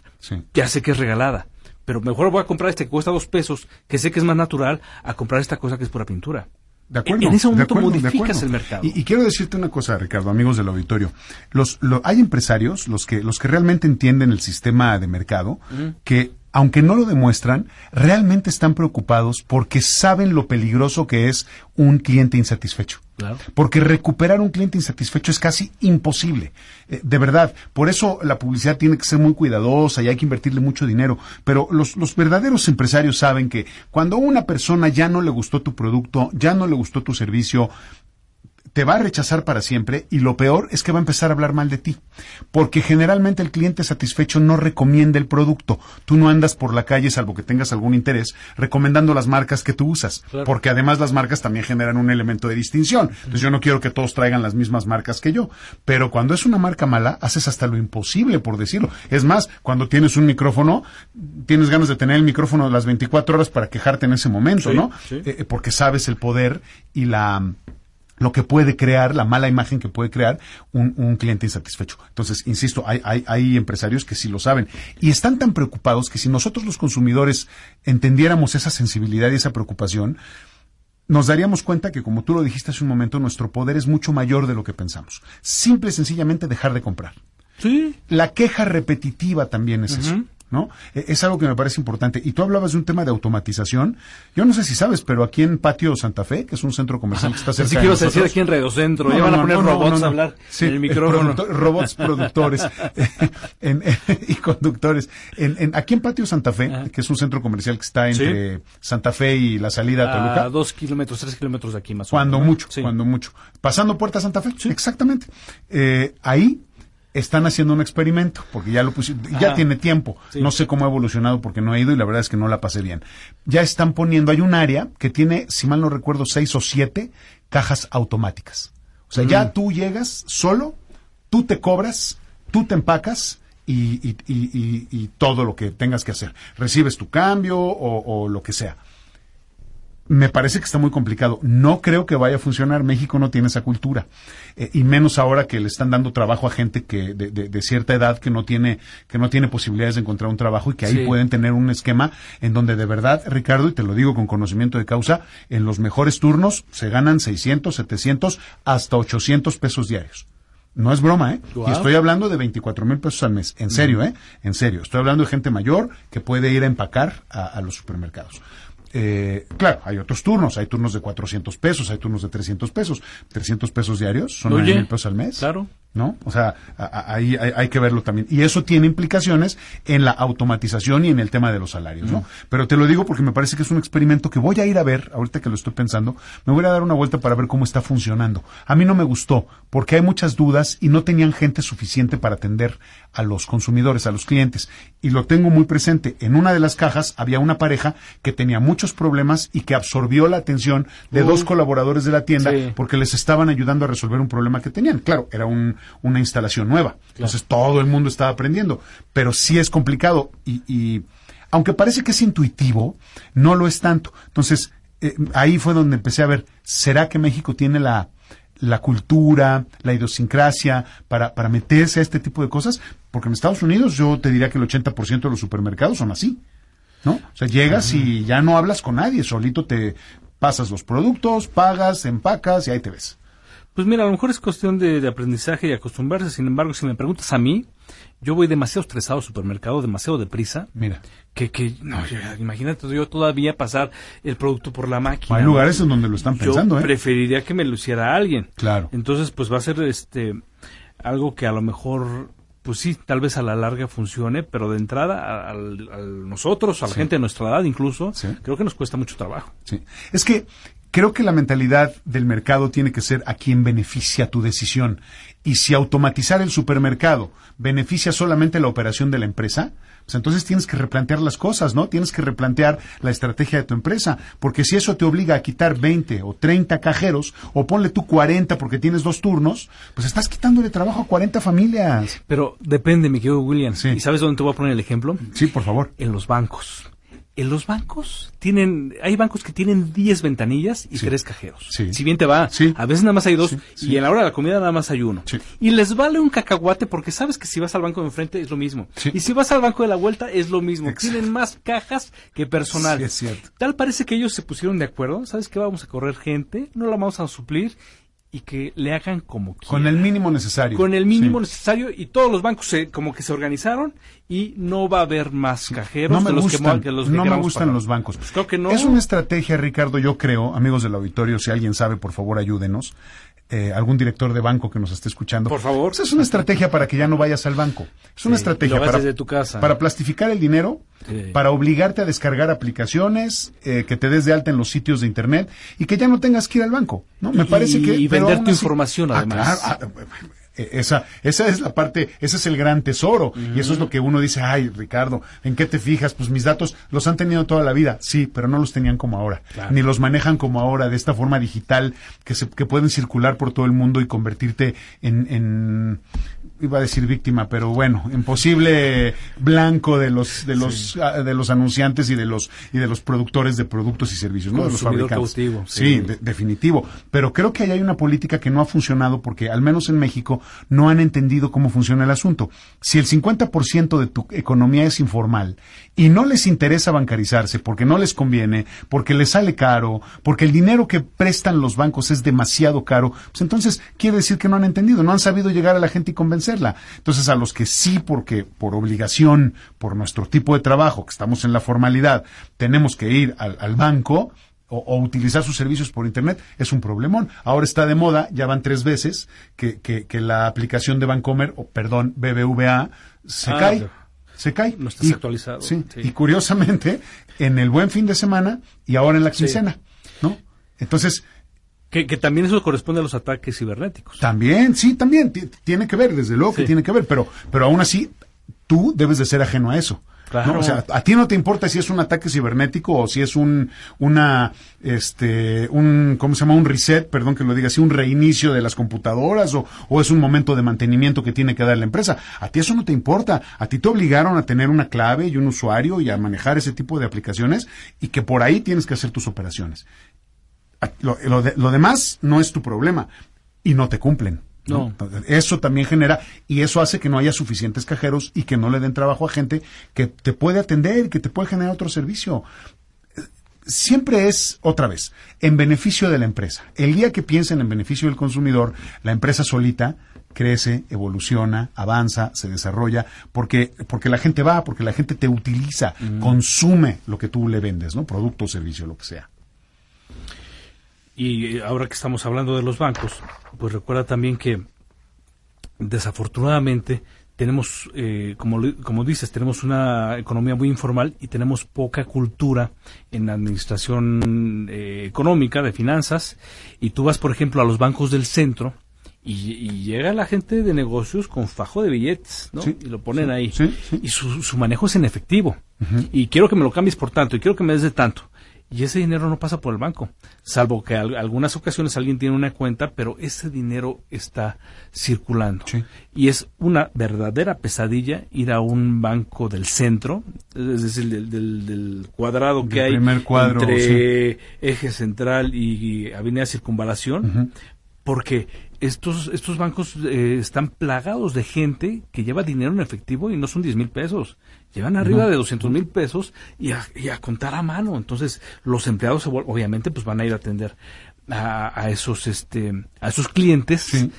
Ya sé que es regalada pero mejor voy a comprar este que cuesta dos pesos, que sé que es más natural, a comprar esta cosa que es pura pintura. De acuerdo. En ese momento modificas el mercado. Y, quiero decirte una cosa, Ricardo, amigos del auditorio. Los, hay empresarios, los que, los que realmente entienden el sistema de mercado, que aunque no lo demuestran, realmente están preocupados porque saben lo peligroso que es un cliente insatisfecho. Porque recuperar un cliente insatisfecho es casi imposible. Eh, de verdad, por eso la publicidad tiene que ser muy cuidadosa y hay que invertirle mucho dinero. Pero los, los verdaderos empresarios saben que cuando a una persona ya no le gustó tu producto, ya no le gustó tu servicio, te va a rechazar para siempre y lo peor es que va a empezar a hablar mal de ti. Porque generalmente el cliente satisfecho no recomienda el producto. Tú no andas por la calle, salvo que tengas algún interés, recomendando las marcas que tú usas. Porque además las marcas también generan un elemento de distinción. Entonces yo no quiero que todos traigan las mismas marcas que yo. Pero cuando es una marca mala, haces hasta lo imposible por decirlo. Es más, cuando tienes un micrófono, tienes ganas de tener el micrófono las 24 horas para quejarte en ese momento, ¿no? Eh, eh, porque sabes el poder y la lo que puede crear, la mala imagen que puede crear un, cliente insatisfecho. Entonces, insisto, hay, hay, hay, empresarios que sí lo saben y están tan preocupados que si nosotros los consumidores entendiéramos esa sensibilidad y esa preocupación, nos daríamos cuenta que, como tú lo dijiste hace un momento, nuestro poder es mucho mayor de lo que pensamos. Simple y sencillamente dejar de comprar. Sí. La queja repetitiva también es eso. ¿No? E, es algo que me parece importante. Y tú hablabas de un tema de automatización. Yo no sé si sabes, pero aquí en Patio Santa Fe, que es un centro comercial que está cerca que ibas a decir aquí en Radio Centro, no, ya van no, a poner no, robots a hablar Sí, en el micrófono. producto- robots productores en- en- y conductores. En, en- aquí en Patio Santa Fe, Ajá. que es un centro comercial que está entre Santa Fe y la salida a a Toluca. dos kilómetros, tres kilómetros de aquí más o Cuando menos. ¿no? mucho, Sí. cuando mucho. Pasando Puerta Santa Fe, exactamente. Eh, ahí están haciendo un experimento, porque ya lo pusieron, ya Ajá. tiene tiempo. Sí. No sé cómo ha evolucionado porque no he ido y la verdad es que no la pasé bien. Ya están poniendo, hay un área que tiene, si mal no recuerdo, seis o siete cajas automáticas. O sea, Mm. ya tú llegas solo, tú te cobras, tú te empacas. Y, y- y- y- y todo lo que tengas que hacer. Recibes tu cambio o- o lo que sea me parece que está muy complicado. No creo que vaya a funcionar. México no tiene esa cultura. Eh, y menos ahora que le están dando trabajo a gente que de, de- de cierta edad que no tiene que no tiene posibilidades de encontrar un trabajo y que ahí Sí. pueden tener un esquema en donde de verdad, Ricardo, y te lo digo con conocimiento de causa, en los mejores turnos se ganan 600, 700 hasta 800 pesos diarios. No es broma, ¿eh? Y estoy hablando de 24 mil pesos al mes. En serio, ¿eh? En serio. Estoy hablando de gente mayor que puede ir a empacar a, a los supermercados. Eh, claro, hay otros turnos. Hay turnos de 400 pesos, hay turnos de 300 pesos. 300 pesos diarios son Oye, 9 mil pesos al mes. claro. ¿No? O sea, ahí hay, hay que verlo también. Y eso tiene implicaciones en la automatización y en el tema de los salarios, ¿no? Pero te lo digo porque me parece que es un experimento que voy a ir a ver, ahorita que lo estoy pensando, me voy a dar una vuelta para ver cómo está funcionando. A mí no me gustó, porque hay muchas dudas y no tenían gente suficiente para atender a los consumidores, a los clientes. Y lo tengo muy presente. En una de las cajas había una pareja que tenía muchos problemas y que absorbió la atención de dos colaboradores de la tienda Sí. porque les estaban ayudando a resolver un problema que tenían. Claro, era un- una instalación nueva. Entonces todo el mundo estaba aprendiendo. Pero sí es complicado y, y aunque parece que es intuitivo, no lo es tanto. Entonces, eh, ahí fue donde empecé a ver, ¿será que México tiene la, la cultura, la idiosincrasia para, para meterse a este tipo de cosas? Porque en Estados Unidos yo te diría que el 80% de los supermercados son así. ¿no? O sea, llegas y ya no hablas con nadie, solito te pasas los productos, pagas, empacas y ahí te ves. Pues mira, a lo mejor es cuestión de, de aprendizaje y acostumbrarse. Sin embargo, si me preguntas a mí, yo voy demasiado estresado al supermercado, demasiado deprisa. Mira, Que, que no, ya, imagínate yo todavía pasar el producto por la máquina. hay lugares en donde lo están pensando, yo ¿eh? preferiría que me lo hiciera alguien. Claro. Entonces, pues va a ser este algo que a lo mejor, pues sí, tal vez a la larga funcione, pero de entrada a, nosotros, a la Sí. gente de nuestra edad incluso, Sí. creo que nos cuesta mucho trabajo. Sí. Es que creo que la mentalidad del mercado tiene que ser a quien beneficia tu decisión. Y si automatizar el supermercado beneficia solamente la operación de la empresa, pues entonces tienes que replantear las cosas, ¿no? Tienes que replantear la estrategia de tu empresa. Porque si eso te obliga a quitar 20 o 30 cajeros, o ponle tú 40 porque tienes dos turnos, pues estás quitándole trabajo a 40 familias. Pero depende, mi querido William. Sí. ¿Y sabes dónde te voy a poner el ejemplo? Sí, por favor. En los bancos. En los bancos tienen, hay bancos que tienen 10 ventanillas y Sí. tres cajeros. Sí. Si bien te va, Sí. a veces nada más hay dos y en la hora de la comida nada más hay uno. Sí. Y les vale un cacahuate porque sabes que si vas al banco de enfrente es lo mismo. Y si vas al banco de la vuelta es lo mismo. Exacto. Tienen más cajas que personal. Es cierto. Tal parece que ellos se pusieron de acuerdo. ¿Sabes qué? Vamos a correr gente, no la vamos a suplir y que le hagan como quieran Con el mínimo necesario. con el mínimo Sí. necesario y todos los bancos se, como que se organizaron y no va a haber más cajeros No me de los que, gustan, mo- que los que no me gustan pagar. los bancos. Pues creo que no. Es una estrategia, Ricardo, yo creo, amigos del auditorio, si alguien sabe, por favor, ayúdenos. Eh, algún director de banco que nos esté escuchando. Por favor. Pues es una estrategia para que ya no vayas al banco. Es una Sí, estrategia para, desde tu casa. para plastificar el dinero, Sí. para obligarte a descargar aplicaciones, eh, que te des de alta en los sitios de internet y que ya no tengas que ir al banco. ¿no? Me Y- parece que y pero vender tu así- información, Ah, además. ah, esa, esa es la parte, ese es el gran tesoro. Y eso es lo que uno dice, ay, Ricardo, ¿en qué te fijas? Pues mis datos los han tenido toda la vida. Sí, pero no los tenían como ahora. Claro. Ni los manejan como ahora, de esta forma digital, que, se, que pueden circular por todo el mundo y convertirte en, en iba a decir víctima, pero bueno, en posible blanco de los de los ah, de los anunciantes y de los y de los productores de productos y servicios, ¿no? De los fabricantes. cautivo, sí, sí. de- definitivo. Pero creo que ahí hay una política que no ha funcionado porque, al menos en México, no han entendido cómo funciona el asunto. Si el 50% de tu economía es informal y no les interesa bancarizarse porque no les conviene, porque les sale caro, porque el dinero que prestan los bancos es demasiado caro, pues entonces quiere decir que no han entendido, no han sabido llegar a la gente y convencerla. Vencerla. Entonces, a los que sí, porque por obligación, por nuestro tipo de trabajo, que estamos en la formalidad, tenemos que ir al, al banco, o, utilizar sus servicios por Internet es un problemón. Ahora está de moda, ya van tres veces, que, que, que la aplicación de Bancomer, o perdón, BBVA, se Ah, cae. Se cae. No estás actualizado. Sí, Sí. y curiosamente, en el buen fin de semana y ahora en la quincena, ¿no? Entonces, Que, que también eso corresponde a los ataques cibernéticos. también, sí, también, ti- tiene que ver, desde luego que tiene que ver, pero, pero aún así, tú debes de ser ajeno a eso. Claro. ¿no? O sea, a ti no te importa si es un ataque cibernético o si es un, una, este, un, ¿cómo se llama? Un reset, perdón que lo diga así, un reinicio de las computadoras o, o es un momento de mantenimiento que tiene que dar la empresa. A ti eso no te importa. A ti te obligaron a tener una clave y un usuario y a manejar ese tipo de aplicaciones y que por ahí tienes que hacer tus operaciones. Lo, lo de- lo demás no es tu problema y no te cumplen. No. Eso también genera y eso hace que no haya suficientes cajeros y que no le den trabajo a gente que te puede atender, que te puede generar otro servicio. Siempre es, otra vez, en beneficio de la empresa. El día que piensen en beneficio del consumidor, la empresa solita crece, evoluciona, avanza, se desarrolla, porque, porque la gente va, porque la gente te utiliza, consume lo que tú le vendes, ¿no? Producto, servicio, lo que sea. Y ahora que estamos hablando de los bancos, pues recuerda también que desafortunadamente tenemos, eh, como, como dices, tenemos una economía muy informal y tenemos poca cultura en la administración eh, económica, de finanzas. Y tú vas, por ejemplo, a los bancos del centro y, y llega la gente de negocios con fajo de billetes, ¿no? Sí, y lo ponen sí, ahí. sí. Y su, su manejo es en efectivo. Y quiero que me lo cambies por tanto, y quiero que me des de tanto. Y ese dinero no pasa por el banco, salvo que al- algunas ocasiones alguien tiene una cuenta, pero ese dinero está circulando. Sí. Y es una verdadera pesadilla ir a un banco del centro, es decir, del, del- del cuadrado que hay cuadro, entre eje central y avenida circunvalación, porque estos, estos bancos eh, están plagados de gente que lleva dinero en efectivo y no son 10 mil pesos. Llevan arriba de 200 mil pesos y a, y a contar a mano. Entonces, los empleados obviamente pues van a ir a atender a, a esos este a esos clientes Sí.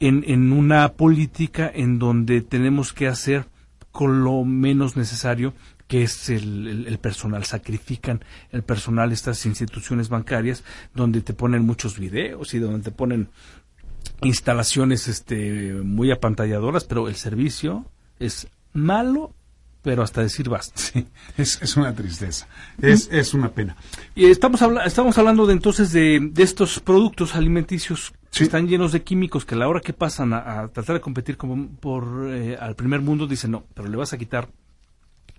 en, en una política en donde tenemos que hacer con lo menos necesario que es el, el- el personal. Sacrifican el personal estas instituciones bancarias donde te ponen muchos videos y donde te ponen instalaciones este muy apantalladoras, pero el servicio es malo, pero hasta decir basta. Sí, es, es una tristeza, es, es una pena. Y estamos, habla- estamos hablando de entonces de, de estos productos alimenticios que Sí. están llenos de químicos que a la hora que pasan a, a tratar de competir como por eh, al primer mundo dicen no, pero le vas a quitar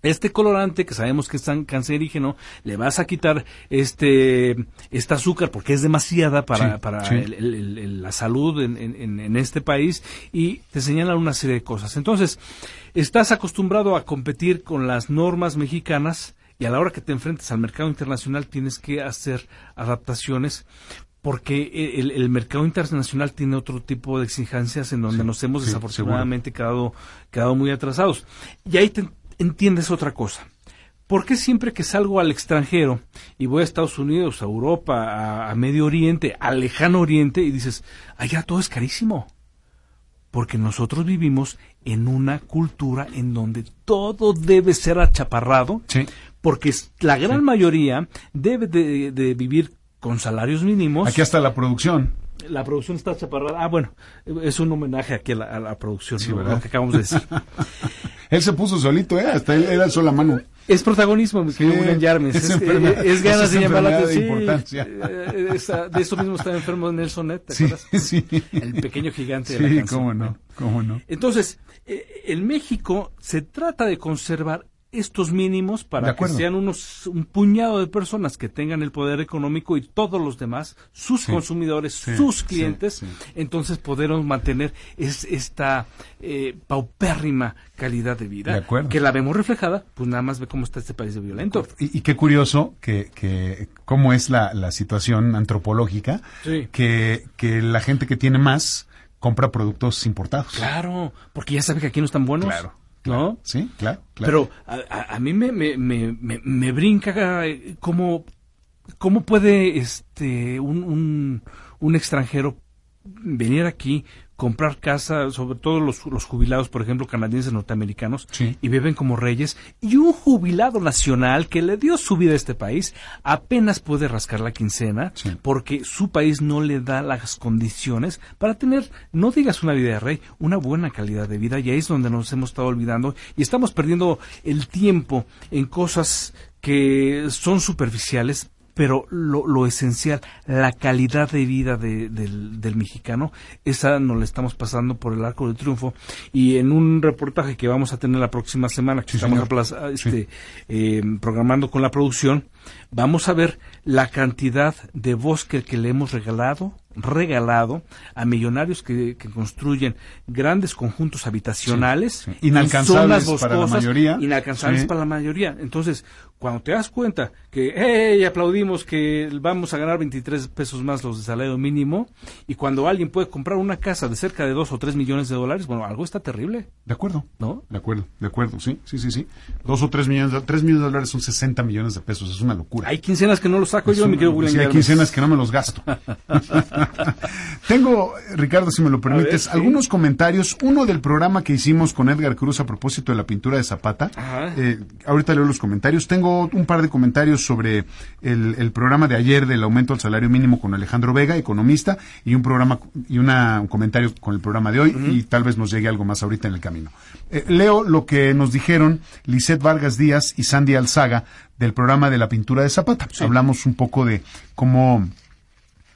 este colorante que sabemos que es tan cancerígeno, le vas a quitar este este azúcar porque es demasiada para, Sí, para sí. el- el- el- el- la salud en, en- este país y te señalan una serie de cosas. Entonces, estás acostumbrado a competir con las normas mexicanas y a la hora que te enfrentes al mercado internacional tienes que hacer adaptaciones porque el, el mercado internacional tiene otro tipo de exigencias en donde Sí, nos hemos sí, desafortunadamente quedado, quedado muy atrasados. Y ahí te entiendes otra cosa. ¿Por qué siempre que salgo al extranjero y voy a Estados Unidos, a Europa, a, a Medio Oriente, al lejano Oriente y dices, allá todo es carísimo? Porque nosotros vivimos en una cultura en donde todo debe ser achaparrado, Sí. porque la gran mayoría debe de, de vivir con salarios mínimos. Aquí hasta la producción. La producción está chaparrada. Ah, bueno, es un homenaje aquí a la, a la producción, Sí. ¿verdad? lo que acabamos de decir. Él se puso solito, ¿eh? Hasta él, él alzó la mano. Es protagonismo, mi querido Sí, William Yarmes. es Es, ganas es de llamar la atención. Sí, eh, esa- de eso mismo estaba enfermo Nelson Ned, ¿te Sí, acuerdas? sí. El pequeño gigante de la Sí, canción. cómo no, cómo no. Entonces, eh, en México se trata de conservar estos mínimos para que sean unos un puñado de personas que tengan el poder económico y todos los demás, sus Sí. consumidores, Sí, sus clientes, sí. entonces podernos mantener es, esta eh, paupérrima calidad de vida De que la vemos reflejada, pues nada más ve cómo está este país de violento. Y, y qué curioso que, que cómo es la, la situación antropológica, que, que la gente que tiene más compra productos importados. Claro, porque ya sabe que aquí no están buenos. Claro, ¿No? Sí, claro, claro. Pero a, a- mí me, me, me, me, me brinca eh, cómo, cómo puede este un, un, un extranjero venir aquí, comprar casa, sobre todo los, los jubilados, por ejemplo, canadienses norteamericanos, Sí. y viven como reyes, y un jubilado nacional que le dio su vida a este país apenas puede rascar la quincena Sí. porque su país no le da las condiciones para tener, no digas una vida de rey, una buena calidad de vida, y ahí es donde nos hemos estado olvidando y estamos perdiendo el tiempo en cosas que son superficiales, pero lo, lo esencial, la calidad de vida de- del, del mexicano, esa nos la estamos pasando por el arco del triunfo. Y en un reportaje que vamos a tener la próxima semana, que Sí, estamos aplaza- este, eh, programando con la producción, vamos a ver la cantidad de bosque que le hemos regalado, regalado a millonarios que, que construyen grandes conjuntos habitacionales, Sí, sí. Inalcanzables zonas para la boscosas, mayoría. inalcanzables Sí. para la mayoría. Entonces, cuando te das cuenta que, hey, aplaudimos que vamos a ganar 23 pesos más los de salario mínimo, y cuando alguien puede comprar una casa de cerca de 2 o 3 millones de dólares, bueno, algo está terrible, De acuerdo. ¿no? De acuerdo, de acuerdo, sí, sí, sí, sí. Dos o tres millones, de, tres millones de dólares son 60 millones de pesos, es una locura. Hay quincenas que no lo saco Es yo, una- querido William sí, hay quincenas que no me los gasto. Tengo, Ricardo, si me lo permites, ver, sí. algunos comentarios. Uno del programa que hicimos con Edgar Cruz a propósito de la pintura de Zapata. Eh, ahorita leo los comentarios. Tengo un par de comentarios sobre el, el programa de ayer del aumento al salario mínimo con Alejandro Vega, economista, y un programa y una, un comentario con el programa de hoy, y tal vez nos llegue algo más ahorita en el camino. Eh, leo lo que nos dijeron Lisette Vargas Díaz y Sandy Alzaga del programa de la pintura de Zapata. Hablamos un poco de cómo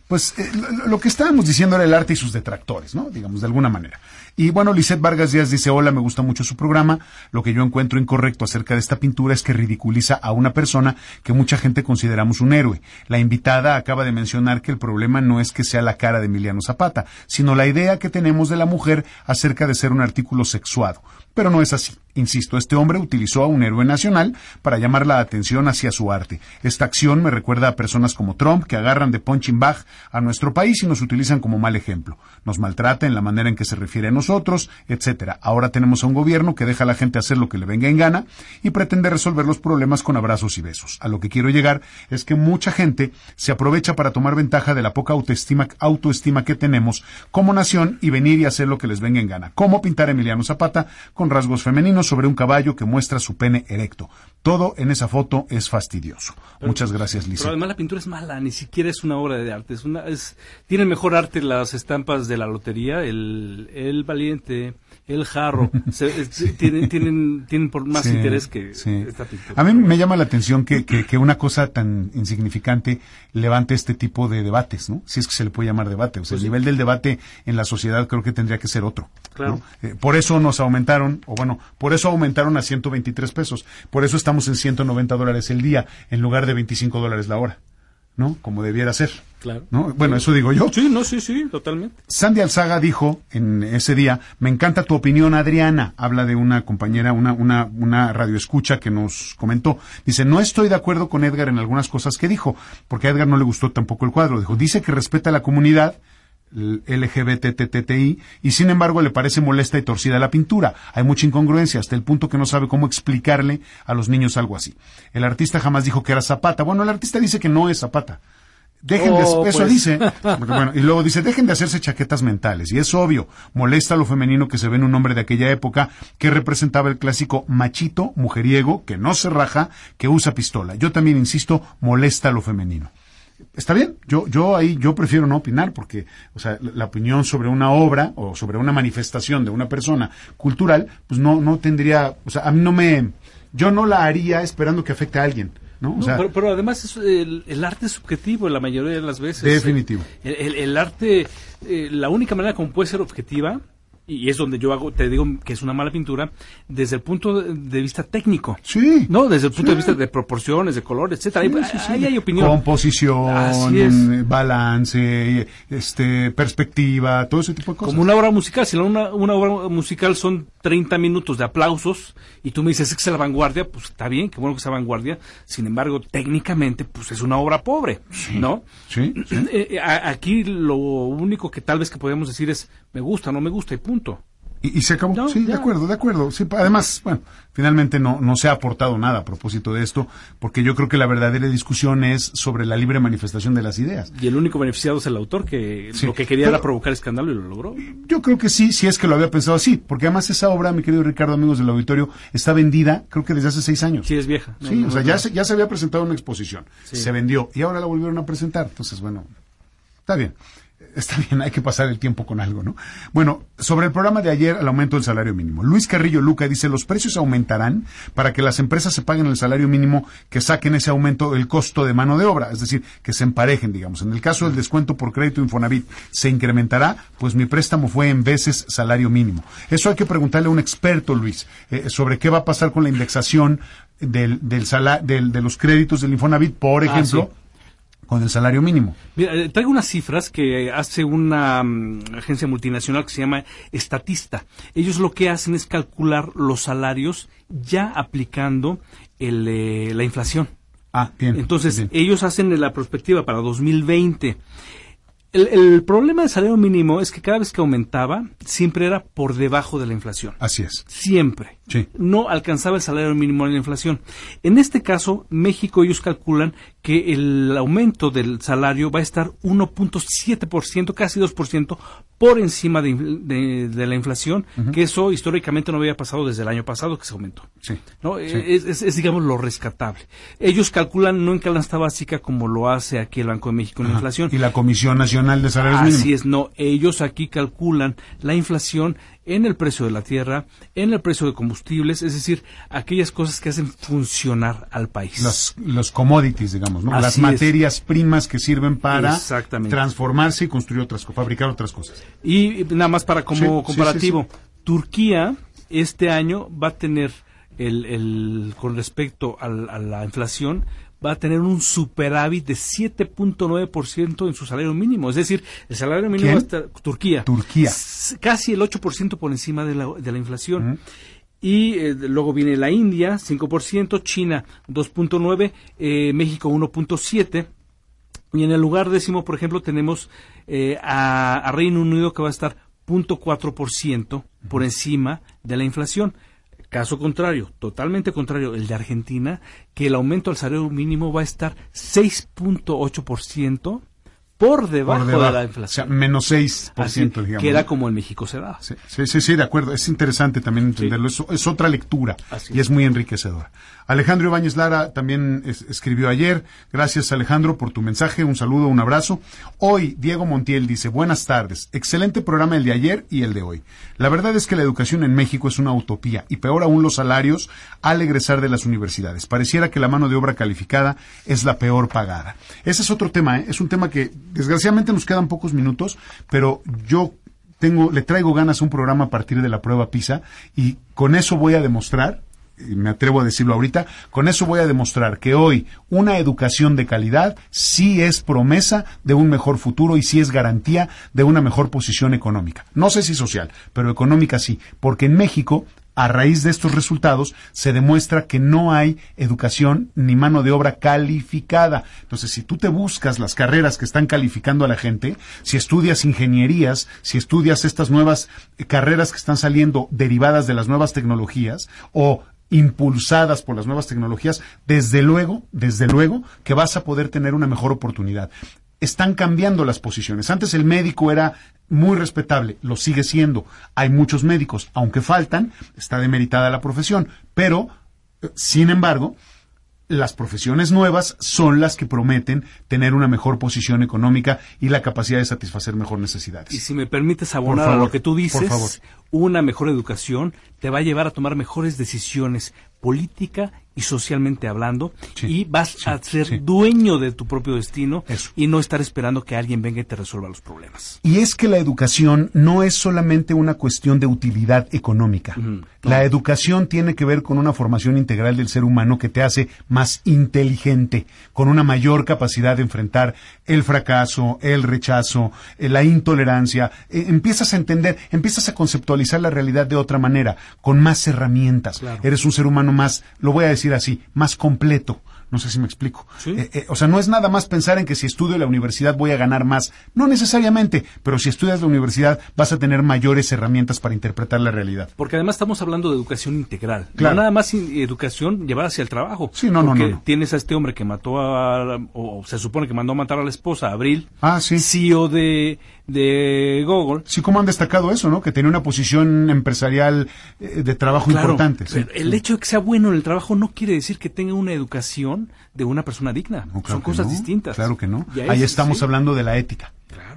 pues eh, lo, que estábamos diciendo era el arte y sus detractores, ¿no? Digamos, de alguna manera. Y bueno, Lisette Vargas Díaz dice, hola, me gusta mucho su programa. Lo que yo encuentro incorrecto acerca de esta pintura es que ridiculiza a una persona que mucha gente consideramos un héroe. La invitada acaba de mencionar que el problema no es que sea la cara de Emiliano Zapata, sino la idea que tenemos de la mujer acerca de ser un artículo sexuado. Pero no es así. Insisto, este hombre utilizó a un héroe nacional para llamar la atención hacia su arte. Esta acción me recuerda a personas como Trump que agarran de punching bag a nuestro país y nos utilizan como mal ejemplo. Nos maltrata en la manera en que se refiere a nosotros, etcétera. Ahora tenemos a un gobierno que deja a la gente hacer lo que le venga en gana y pretende resolver los problemas con abrazos y besos. A lo que quiero llegar es que mucha gente se aprovecha para tomar ventaja de la poca autoestima, autoestima que tenemos como nación y venir y hacer lo que les venga en gana. Como pintar Emiliano Zapata con rasgos femeninos sobre un caballo que muestra su pene erecto. Todo en esa foto es fastidioso. Muchas gracias, Pero Lisa. además la pintura es mala, ni siquiera es una obra de arte. Es una, es, tienen mejor arte las estampas de la lotería, el, el valiente, el jarro. Se- tienen, tienen, tienen por más Sí, interés que sí. esta pintura. A mí me llama la atención que, que, que una cosa tan insignificante levante este tipo de debates, ¿no? Si es que se le puede llamar debate. O sea, el nivel del debate en la sociedad creo que tendría que ser otro. Claro. ¿no? Eh, por eso nos aumentaron, o bueno, por eso aumentaron a 123 pesos. Por eso estamos en 190 dólares el día en lugar de 25 dólares la hora. ¿No? Como debiera ser. Claro. ¿No? Bueno, eso digo yo. Sí, no, sí, sí, totalmente. Sandy Alzaga dijo en ese día, me encanta tu opinión, Adriana. Habla de una compañera, una, una, una radioescucha que nos comentó. Dice, no estoy de acuerdo con Edgar en algunas cosas que dijo, porque a Edgar no le gustó tampoco el cuadro. Dijo, dice que respeta a la comunidad, LGBTTTI, y sin embargo le parece molesta y torcida la pintura. Hay mucha incongruencia hasta el punto que no sabe cómo explicarle a los niños algo así. El artista jamás dijo que era Zapata. Bueno, el artista dice que no es Zapata. Dejen de, Oh, eso pues. dice. Bueno, y luego dice, dejen de hacerse chaquetas mentales. Y es obvio, molesta lo femenino que se ve en un hombre de aquella época que representaba el clásico machito, mujeriego, que no se raja, que usa pistola. Yo también insisto, molesta lo femenino. Está bien, yo, yo ahí, yo prefiero no opinar porque, o sea, la, la opinión sobre una obra o sobre una manifestación de una persona cultural, pues no, no tendría, o sea, a mí no me, yo no la haría esperando que afecte a alguien, ¿no? O No, sea, pero, pero además es, el, el arte es subjetivo la mayoría de las veces. Definitivo. El, el- el arte, eh, la única manera como puede ser objetiva, y es donde yo hago, te digo que es una mala pintura, desde el punto de vista técnico. sí. No, desde el punto Sí. de vista de proporciones, de color, etcétera. Ahí, Sí, sí, sí. ahí hay opinión. Composición, balance, este, perspectiva, todo ese tipo de cosas. Como una obra musical, si una, una obra musical son 30 minutos de aplausos y tú me dices "Es que es la vanguardia, pues está bien, qué bueno que sea vanguardia. Sin embargo, técnicamente, pues es una obra pobre, ¿no? Sí. Eh, eh, aquí lo único que tal vez que podemos decir es me gusta, no me gusta y punto. Y, se acabó. sí, de acuerdo, de acuerdo. Sí, además, bueno, finalmente no, no se ha aportado nada a propósito de esto, porque yo creo que la verdadera discusión es sobre la libre manifestación de las ideas. Y el único beneficiado es el autor, que lo que quería era provocar escándalo y lo logró. Yo creo que sí, si es que lo había pensado así, porque además esa obra, mi querido Ricardo, amigos del auditorio, está vendida, creo que desde hace seis años. Sí, es vieja. sí, o sea, ya, se, ya se había presentado una exposición, se vendió y ahora la volvieron a presentar. Entonces, bueno, está bien está bien, hay que pasar el tiempo con algo, ¿no? Bueno, sobre el programa de ayer, el aumento del salario mínimo. Luis Carrillo Luca dice, los precios aumentarán para que las empresas se paguen el salario mínimo, que saquen ese aumento del costo de mano de obra, es decir, que se emparejen, digamos. En el caso del descuento por crédito Infonavit, ¿se incrementará? Pues mi préstamo fue en veces salario mínimo. Eso hay que preguntarle a un experto, Luis, eh, sobre qué va a pasar con la indexación del, del, del de los créditos del Infonavit, por ah, ejemplo con el salario mínimo. Mira, eh, traigo unas cifras que hace una mm, agencia multinacional que se llama Estatista. Ellos lo que hacen es calcular los salarios ya aplicando el, eh, la inflación. Ah, bien. Entonces, ellos hacen la perspectiva para 2020. El, problema del salario mínimo es que cada vez que aumentaba, siempre era por debajo de la inflación. Así es. Siempre. Sí. No alcanzaba el salario mínimo en la inflación. En este caso, México, ellos calculan que el aumento del salario va a estar 1.7%, casi 2%, por encima de, la inflación, que eso históricamente no había pasado desde el año pasado que se aumentó. Sí. ¿no? Es, digamos, lo rescatable. Ellos calculan no en canasta básica como lo hace aquí el Banco de México en la inflación. Y la Comisión Nacional de Salarios Mínimos. Así es, no. Ellos aquí calculan la inflación en el precio de la tierra, en el precio de combustibles, es decir, aquellas cosas que hacen funcionar al país. Los, los commodities, digamos, ¿no? Las materias primas que sirven para transformarse y construir otras cosas, fabricar otras cosas. Y nada más para como comparativo, Turquía este año va a tener el, el con respecto a la inflación va a tener un superávit de 7.9% en su salario mínimo. Es decir, el salario mínimo va a estar, Turquía. Turquía. Casi el 8% por encima de la, de la inflación. Y eh, luego viene la India, 5%, China 2.9%, eh, México 1.7%. Y en el lugar décimo, por ejemplo, tenemos eh, a, a, Reino Unido que va a estar 0.4% por encima de la inflación. Caso contrario, totalmente contrario, el de Argentina, que el aumento al salario mínimo va a estar 6.8% por debajo, de la inflación. O sea, menos 6%, digamos. Que era como en México se da. Sí, sí, sí, de acuerdo. Es interesante también entenderlo. Es, otra lectura y es muy enriquecedora. Alejandro Ibáñez Lara también escribió ayer. Gracias, Alejandro, por tu mensaje. Un saludo, un abrazo. Hoy, Diego Montiel dice, buenas tardes. Excelente programa el de ayer y el de hoy. La verdad es que la educación en México es una utopía y peor aún los salarios al egresar de las universidades. Pareciera que la mano de obra calificada es la peor pagada. Ese es otro tema, ¿eh? es un tema que desgraciadamente nos quedan pocos minutos, pero yo tengo, le traigo ganas a un programa a partir de la prueba PISA y con eso voy a demostrar me atrevo a decirlo ahorita, con eso voy a demostrar que hoy una educación de calidad sí es promesa de un mejor futuro y sí es garantía de una mejor posición económica. No sé si social, pero económica sí, porque en México a raíz de estos resultados se demuestra que no hay educación ni mano de obra calificada. Entonces, si tú te buscas las carreras que están calificando a la gente, si estudias ingenierías, si estudias estas nuevas carreras que están saliendo derivadas de las nuevas tecnologías o impulsadas por las nuevas tecnologías, desde luego, desde luego que vas a poder tener una mejor oportunidad. Están cambiando las posiciones. Antes el médico era muy respetable, lo sigue siendo. Hay muchos médicos, aunque faltan, está demeritada la profesión, pero, eh, sin embargo, las profesiones nuevas son las que prometen tener una mejor posición económica y la capacidad de satisfacer mejor necesidades. Y si me permites abonar a lo que tú dices, una mejor educación te va a llevar a tomar mejores decisiones política y socialmente hablando y vas a ser dueño de tu propio destino y no estar esperando que alguien venga y te resuelva los problemas. Y es que la educación no es solamente una cuestión de utilidad económica. La educación tiene que ver con una formación integral del ser humano que te hace más inteligente, con una mayor capacidad de enfrentar el fracaso, el rechazo, eh, la intolerancia. Eh, empiezas a entender, empiezas a conceptualizar la realidad de otra manera, con más herramientas. Eres un ser humano más, lo voy a decir así, más completo. No sé si me explico. Eh, eh, o sea, no es nada más pensar en que si estudio la universidad voy a ganar más. No necesariamente, pero si estudias la universidad vas a tener mayores herramientas para interpretar la realidad. Porque además estamos hablando de educación integral. No nada más educación llevada hacia el trabajo. Sí, no, no, no, Tienes a este hombre que mató a, o se supone que mandó a matar a la esposa, Abril. Ah, sí. CEO de, de Google. Sí, como han destacado eso, ¿no? Que tenía una posición empresarial eh, de trabajo importante. el hecho de que sea bueno en el trabajo no quiere decir que tenga una educación de una persona digna. Son cosas distintas. Claro que no. Ahí estamos hablando de la ética.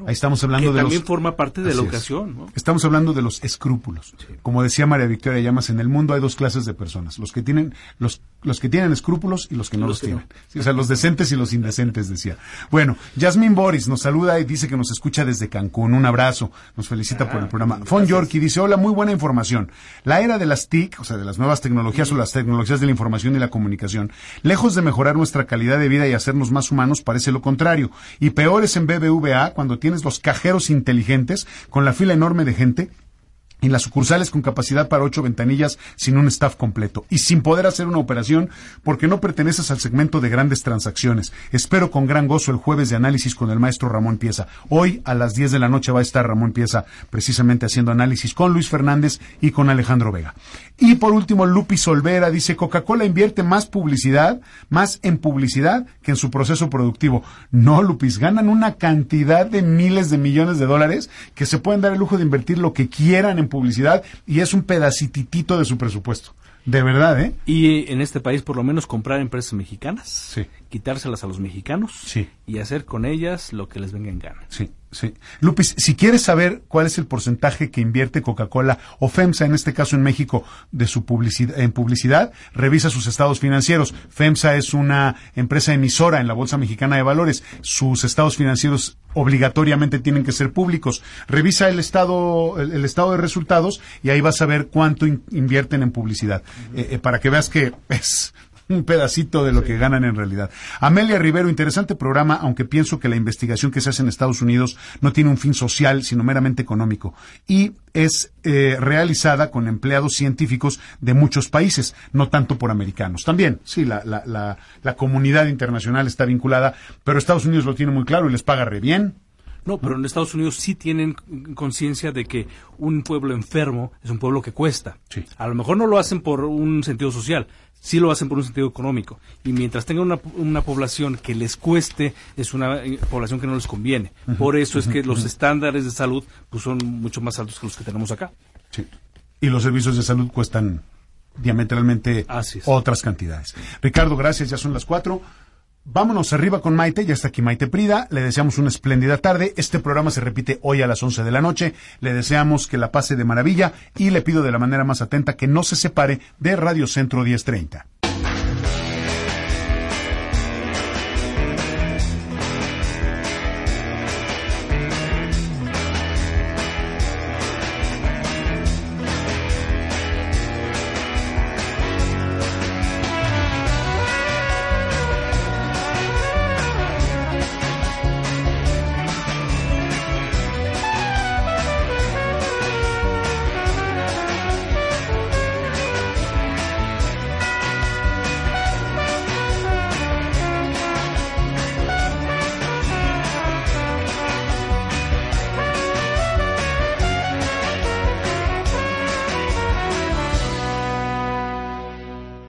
Ahí estamos hablando de también forma parte de la educación. ¿no? Estamos hablando de los escrúpulos. Como decía María Victoria Llamas, en el mundo hay dos clases de personas: los que tienen los los que tienen escrúpulos y los que no los, tienen. o sea, los decentes y los indecentes, decía. Bueno, Yasmín Boris nos saluda y dice que nos escucha desde Cancún. Un abrazo. Nos felicita por el ah, programa. Fon York y dice: Hola, muy buena información. La era de las TIC, o sea, de las nuevas tecnologías o las tecnologías de la información y la comunicación, lejos de mejorar nuestra calidad de vida y hacernos más humanos, parece lo contrario. Y peor es en BBVA cuando tienes los cajeros inteligentes con la fila enorme de gente en las sucursales con capacidad para ocho ventanillas sin un staff completo y sin poder hacer una operación porque no perteneces al segmento de grandes transacciones. Espero con gran gozo el jueves de análisis con el maestro Ramón Pieza. Hoy a las 10 de la noche va a estar Ramón Pieza precisamente haciendo análisis con Luis Fernández y con Alejandro Vega. Y por último, Lupi Solvera dice Coca-Cola invierte más publicidad, más en publicidad que en su proceso productivo. No, Lupis, ganan una cantidad de miles de millones de dólares que se pueden dar el lujo de invertir lo que quieran en publicidad y es un pedacititito de su presupuesto. De verdad, ¿eh? Y en este país, por lo menos, comprar empresas mexicanas, sí. quitárselas a los mexicanos sí. y hacer con ellas lo que les venga en gana. Sí. Sí. Lupis, si quieres saber cuál es el porcentaje que invierte Coca-Cola o FEMSA, en este caso en México, de su publicidad, en publicidad, revisa sus estados financieros. FEMSA es una empresa emisora en la Bolsa Mexicana de Valores. Sus estados financieros obligatoriamente tienen que ser públicos. Revisa el estado, el, estado de resultados y ahí vas a ver cuánto invierten en publicidad. Eh, eh, para que veas que es un pedacito de lo que ganan en realidad. Amelia Rivero, interesante programa, aunque pienso que la investigación que se hace en Estados Unidos no tiene un fin social, sino meramente económico. Y es eh, realizada con empleados científicos de muchos países, no tanto por americanos. También, sí, la, la, la, la comunidad internacional está vinculada, pero Estados Unidos lo tiene muy claro y les paga re bien. No, pero en Estados Unidos sí tienen conciencia de que un pueblo enfermo es un pueblo que cuesta. Sí. A lo mejor no lo hacen por un sentido social, sí lo hacen por un sentido económico. Y mientras tengan una, una población que les cueste, es una eh, población que no les conviene. por eso es que los estándares de salud pues, son mucho más altos que los que tenemos acá. Sí. Y los servicios de salud cuestan diametralmente otras cantidades. Ricardo, gracias, ya son las cuatro. Vámonos arriba con Maite, ya está aquí Maite Prida, le deseamos una espléndida tarde, este programa se repite hoy a las 11 de la noche, le deseamos que la pase de maravilla y le pido de la manera más atenta que no se separe de Radio Centro 1030.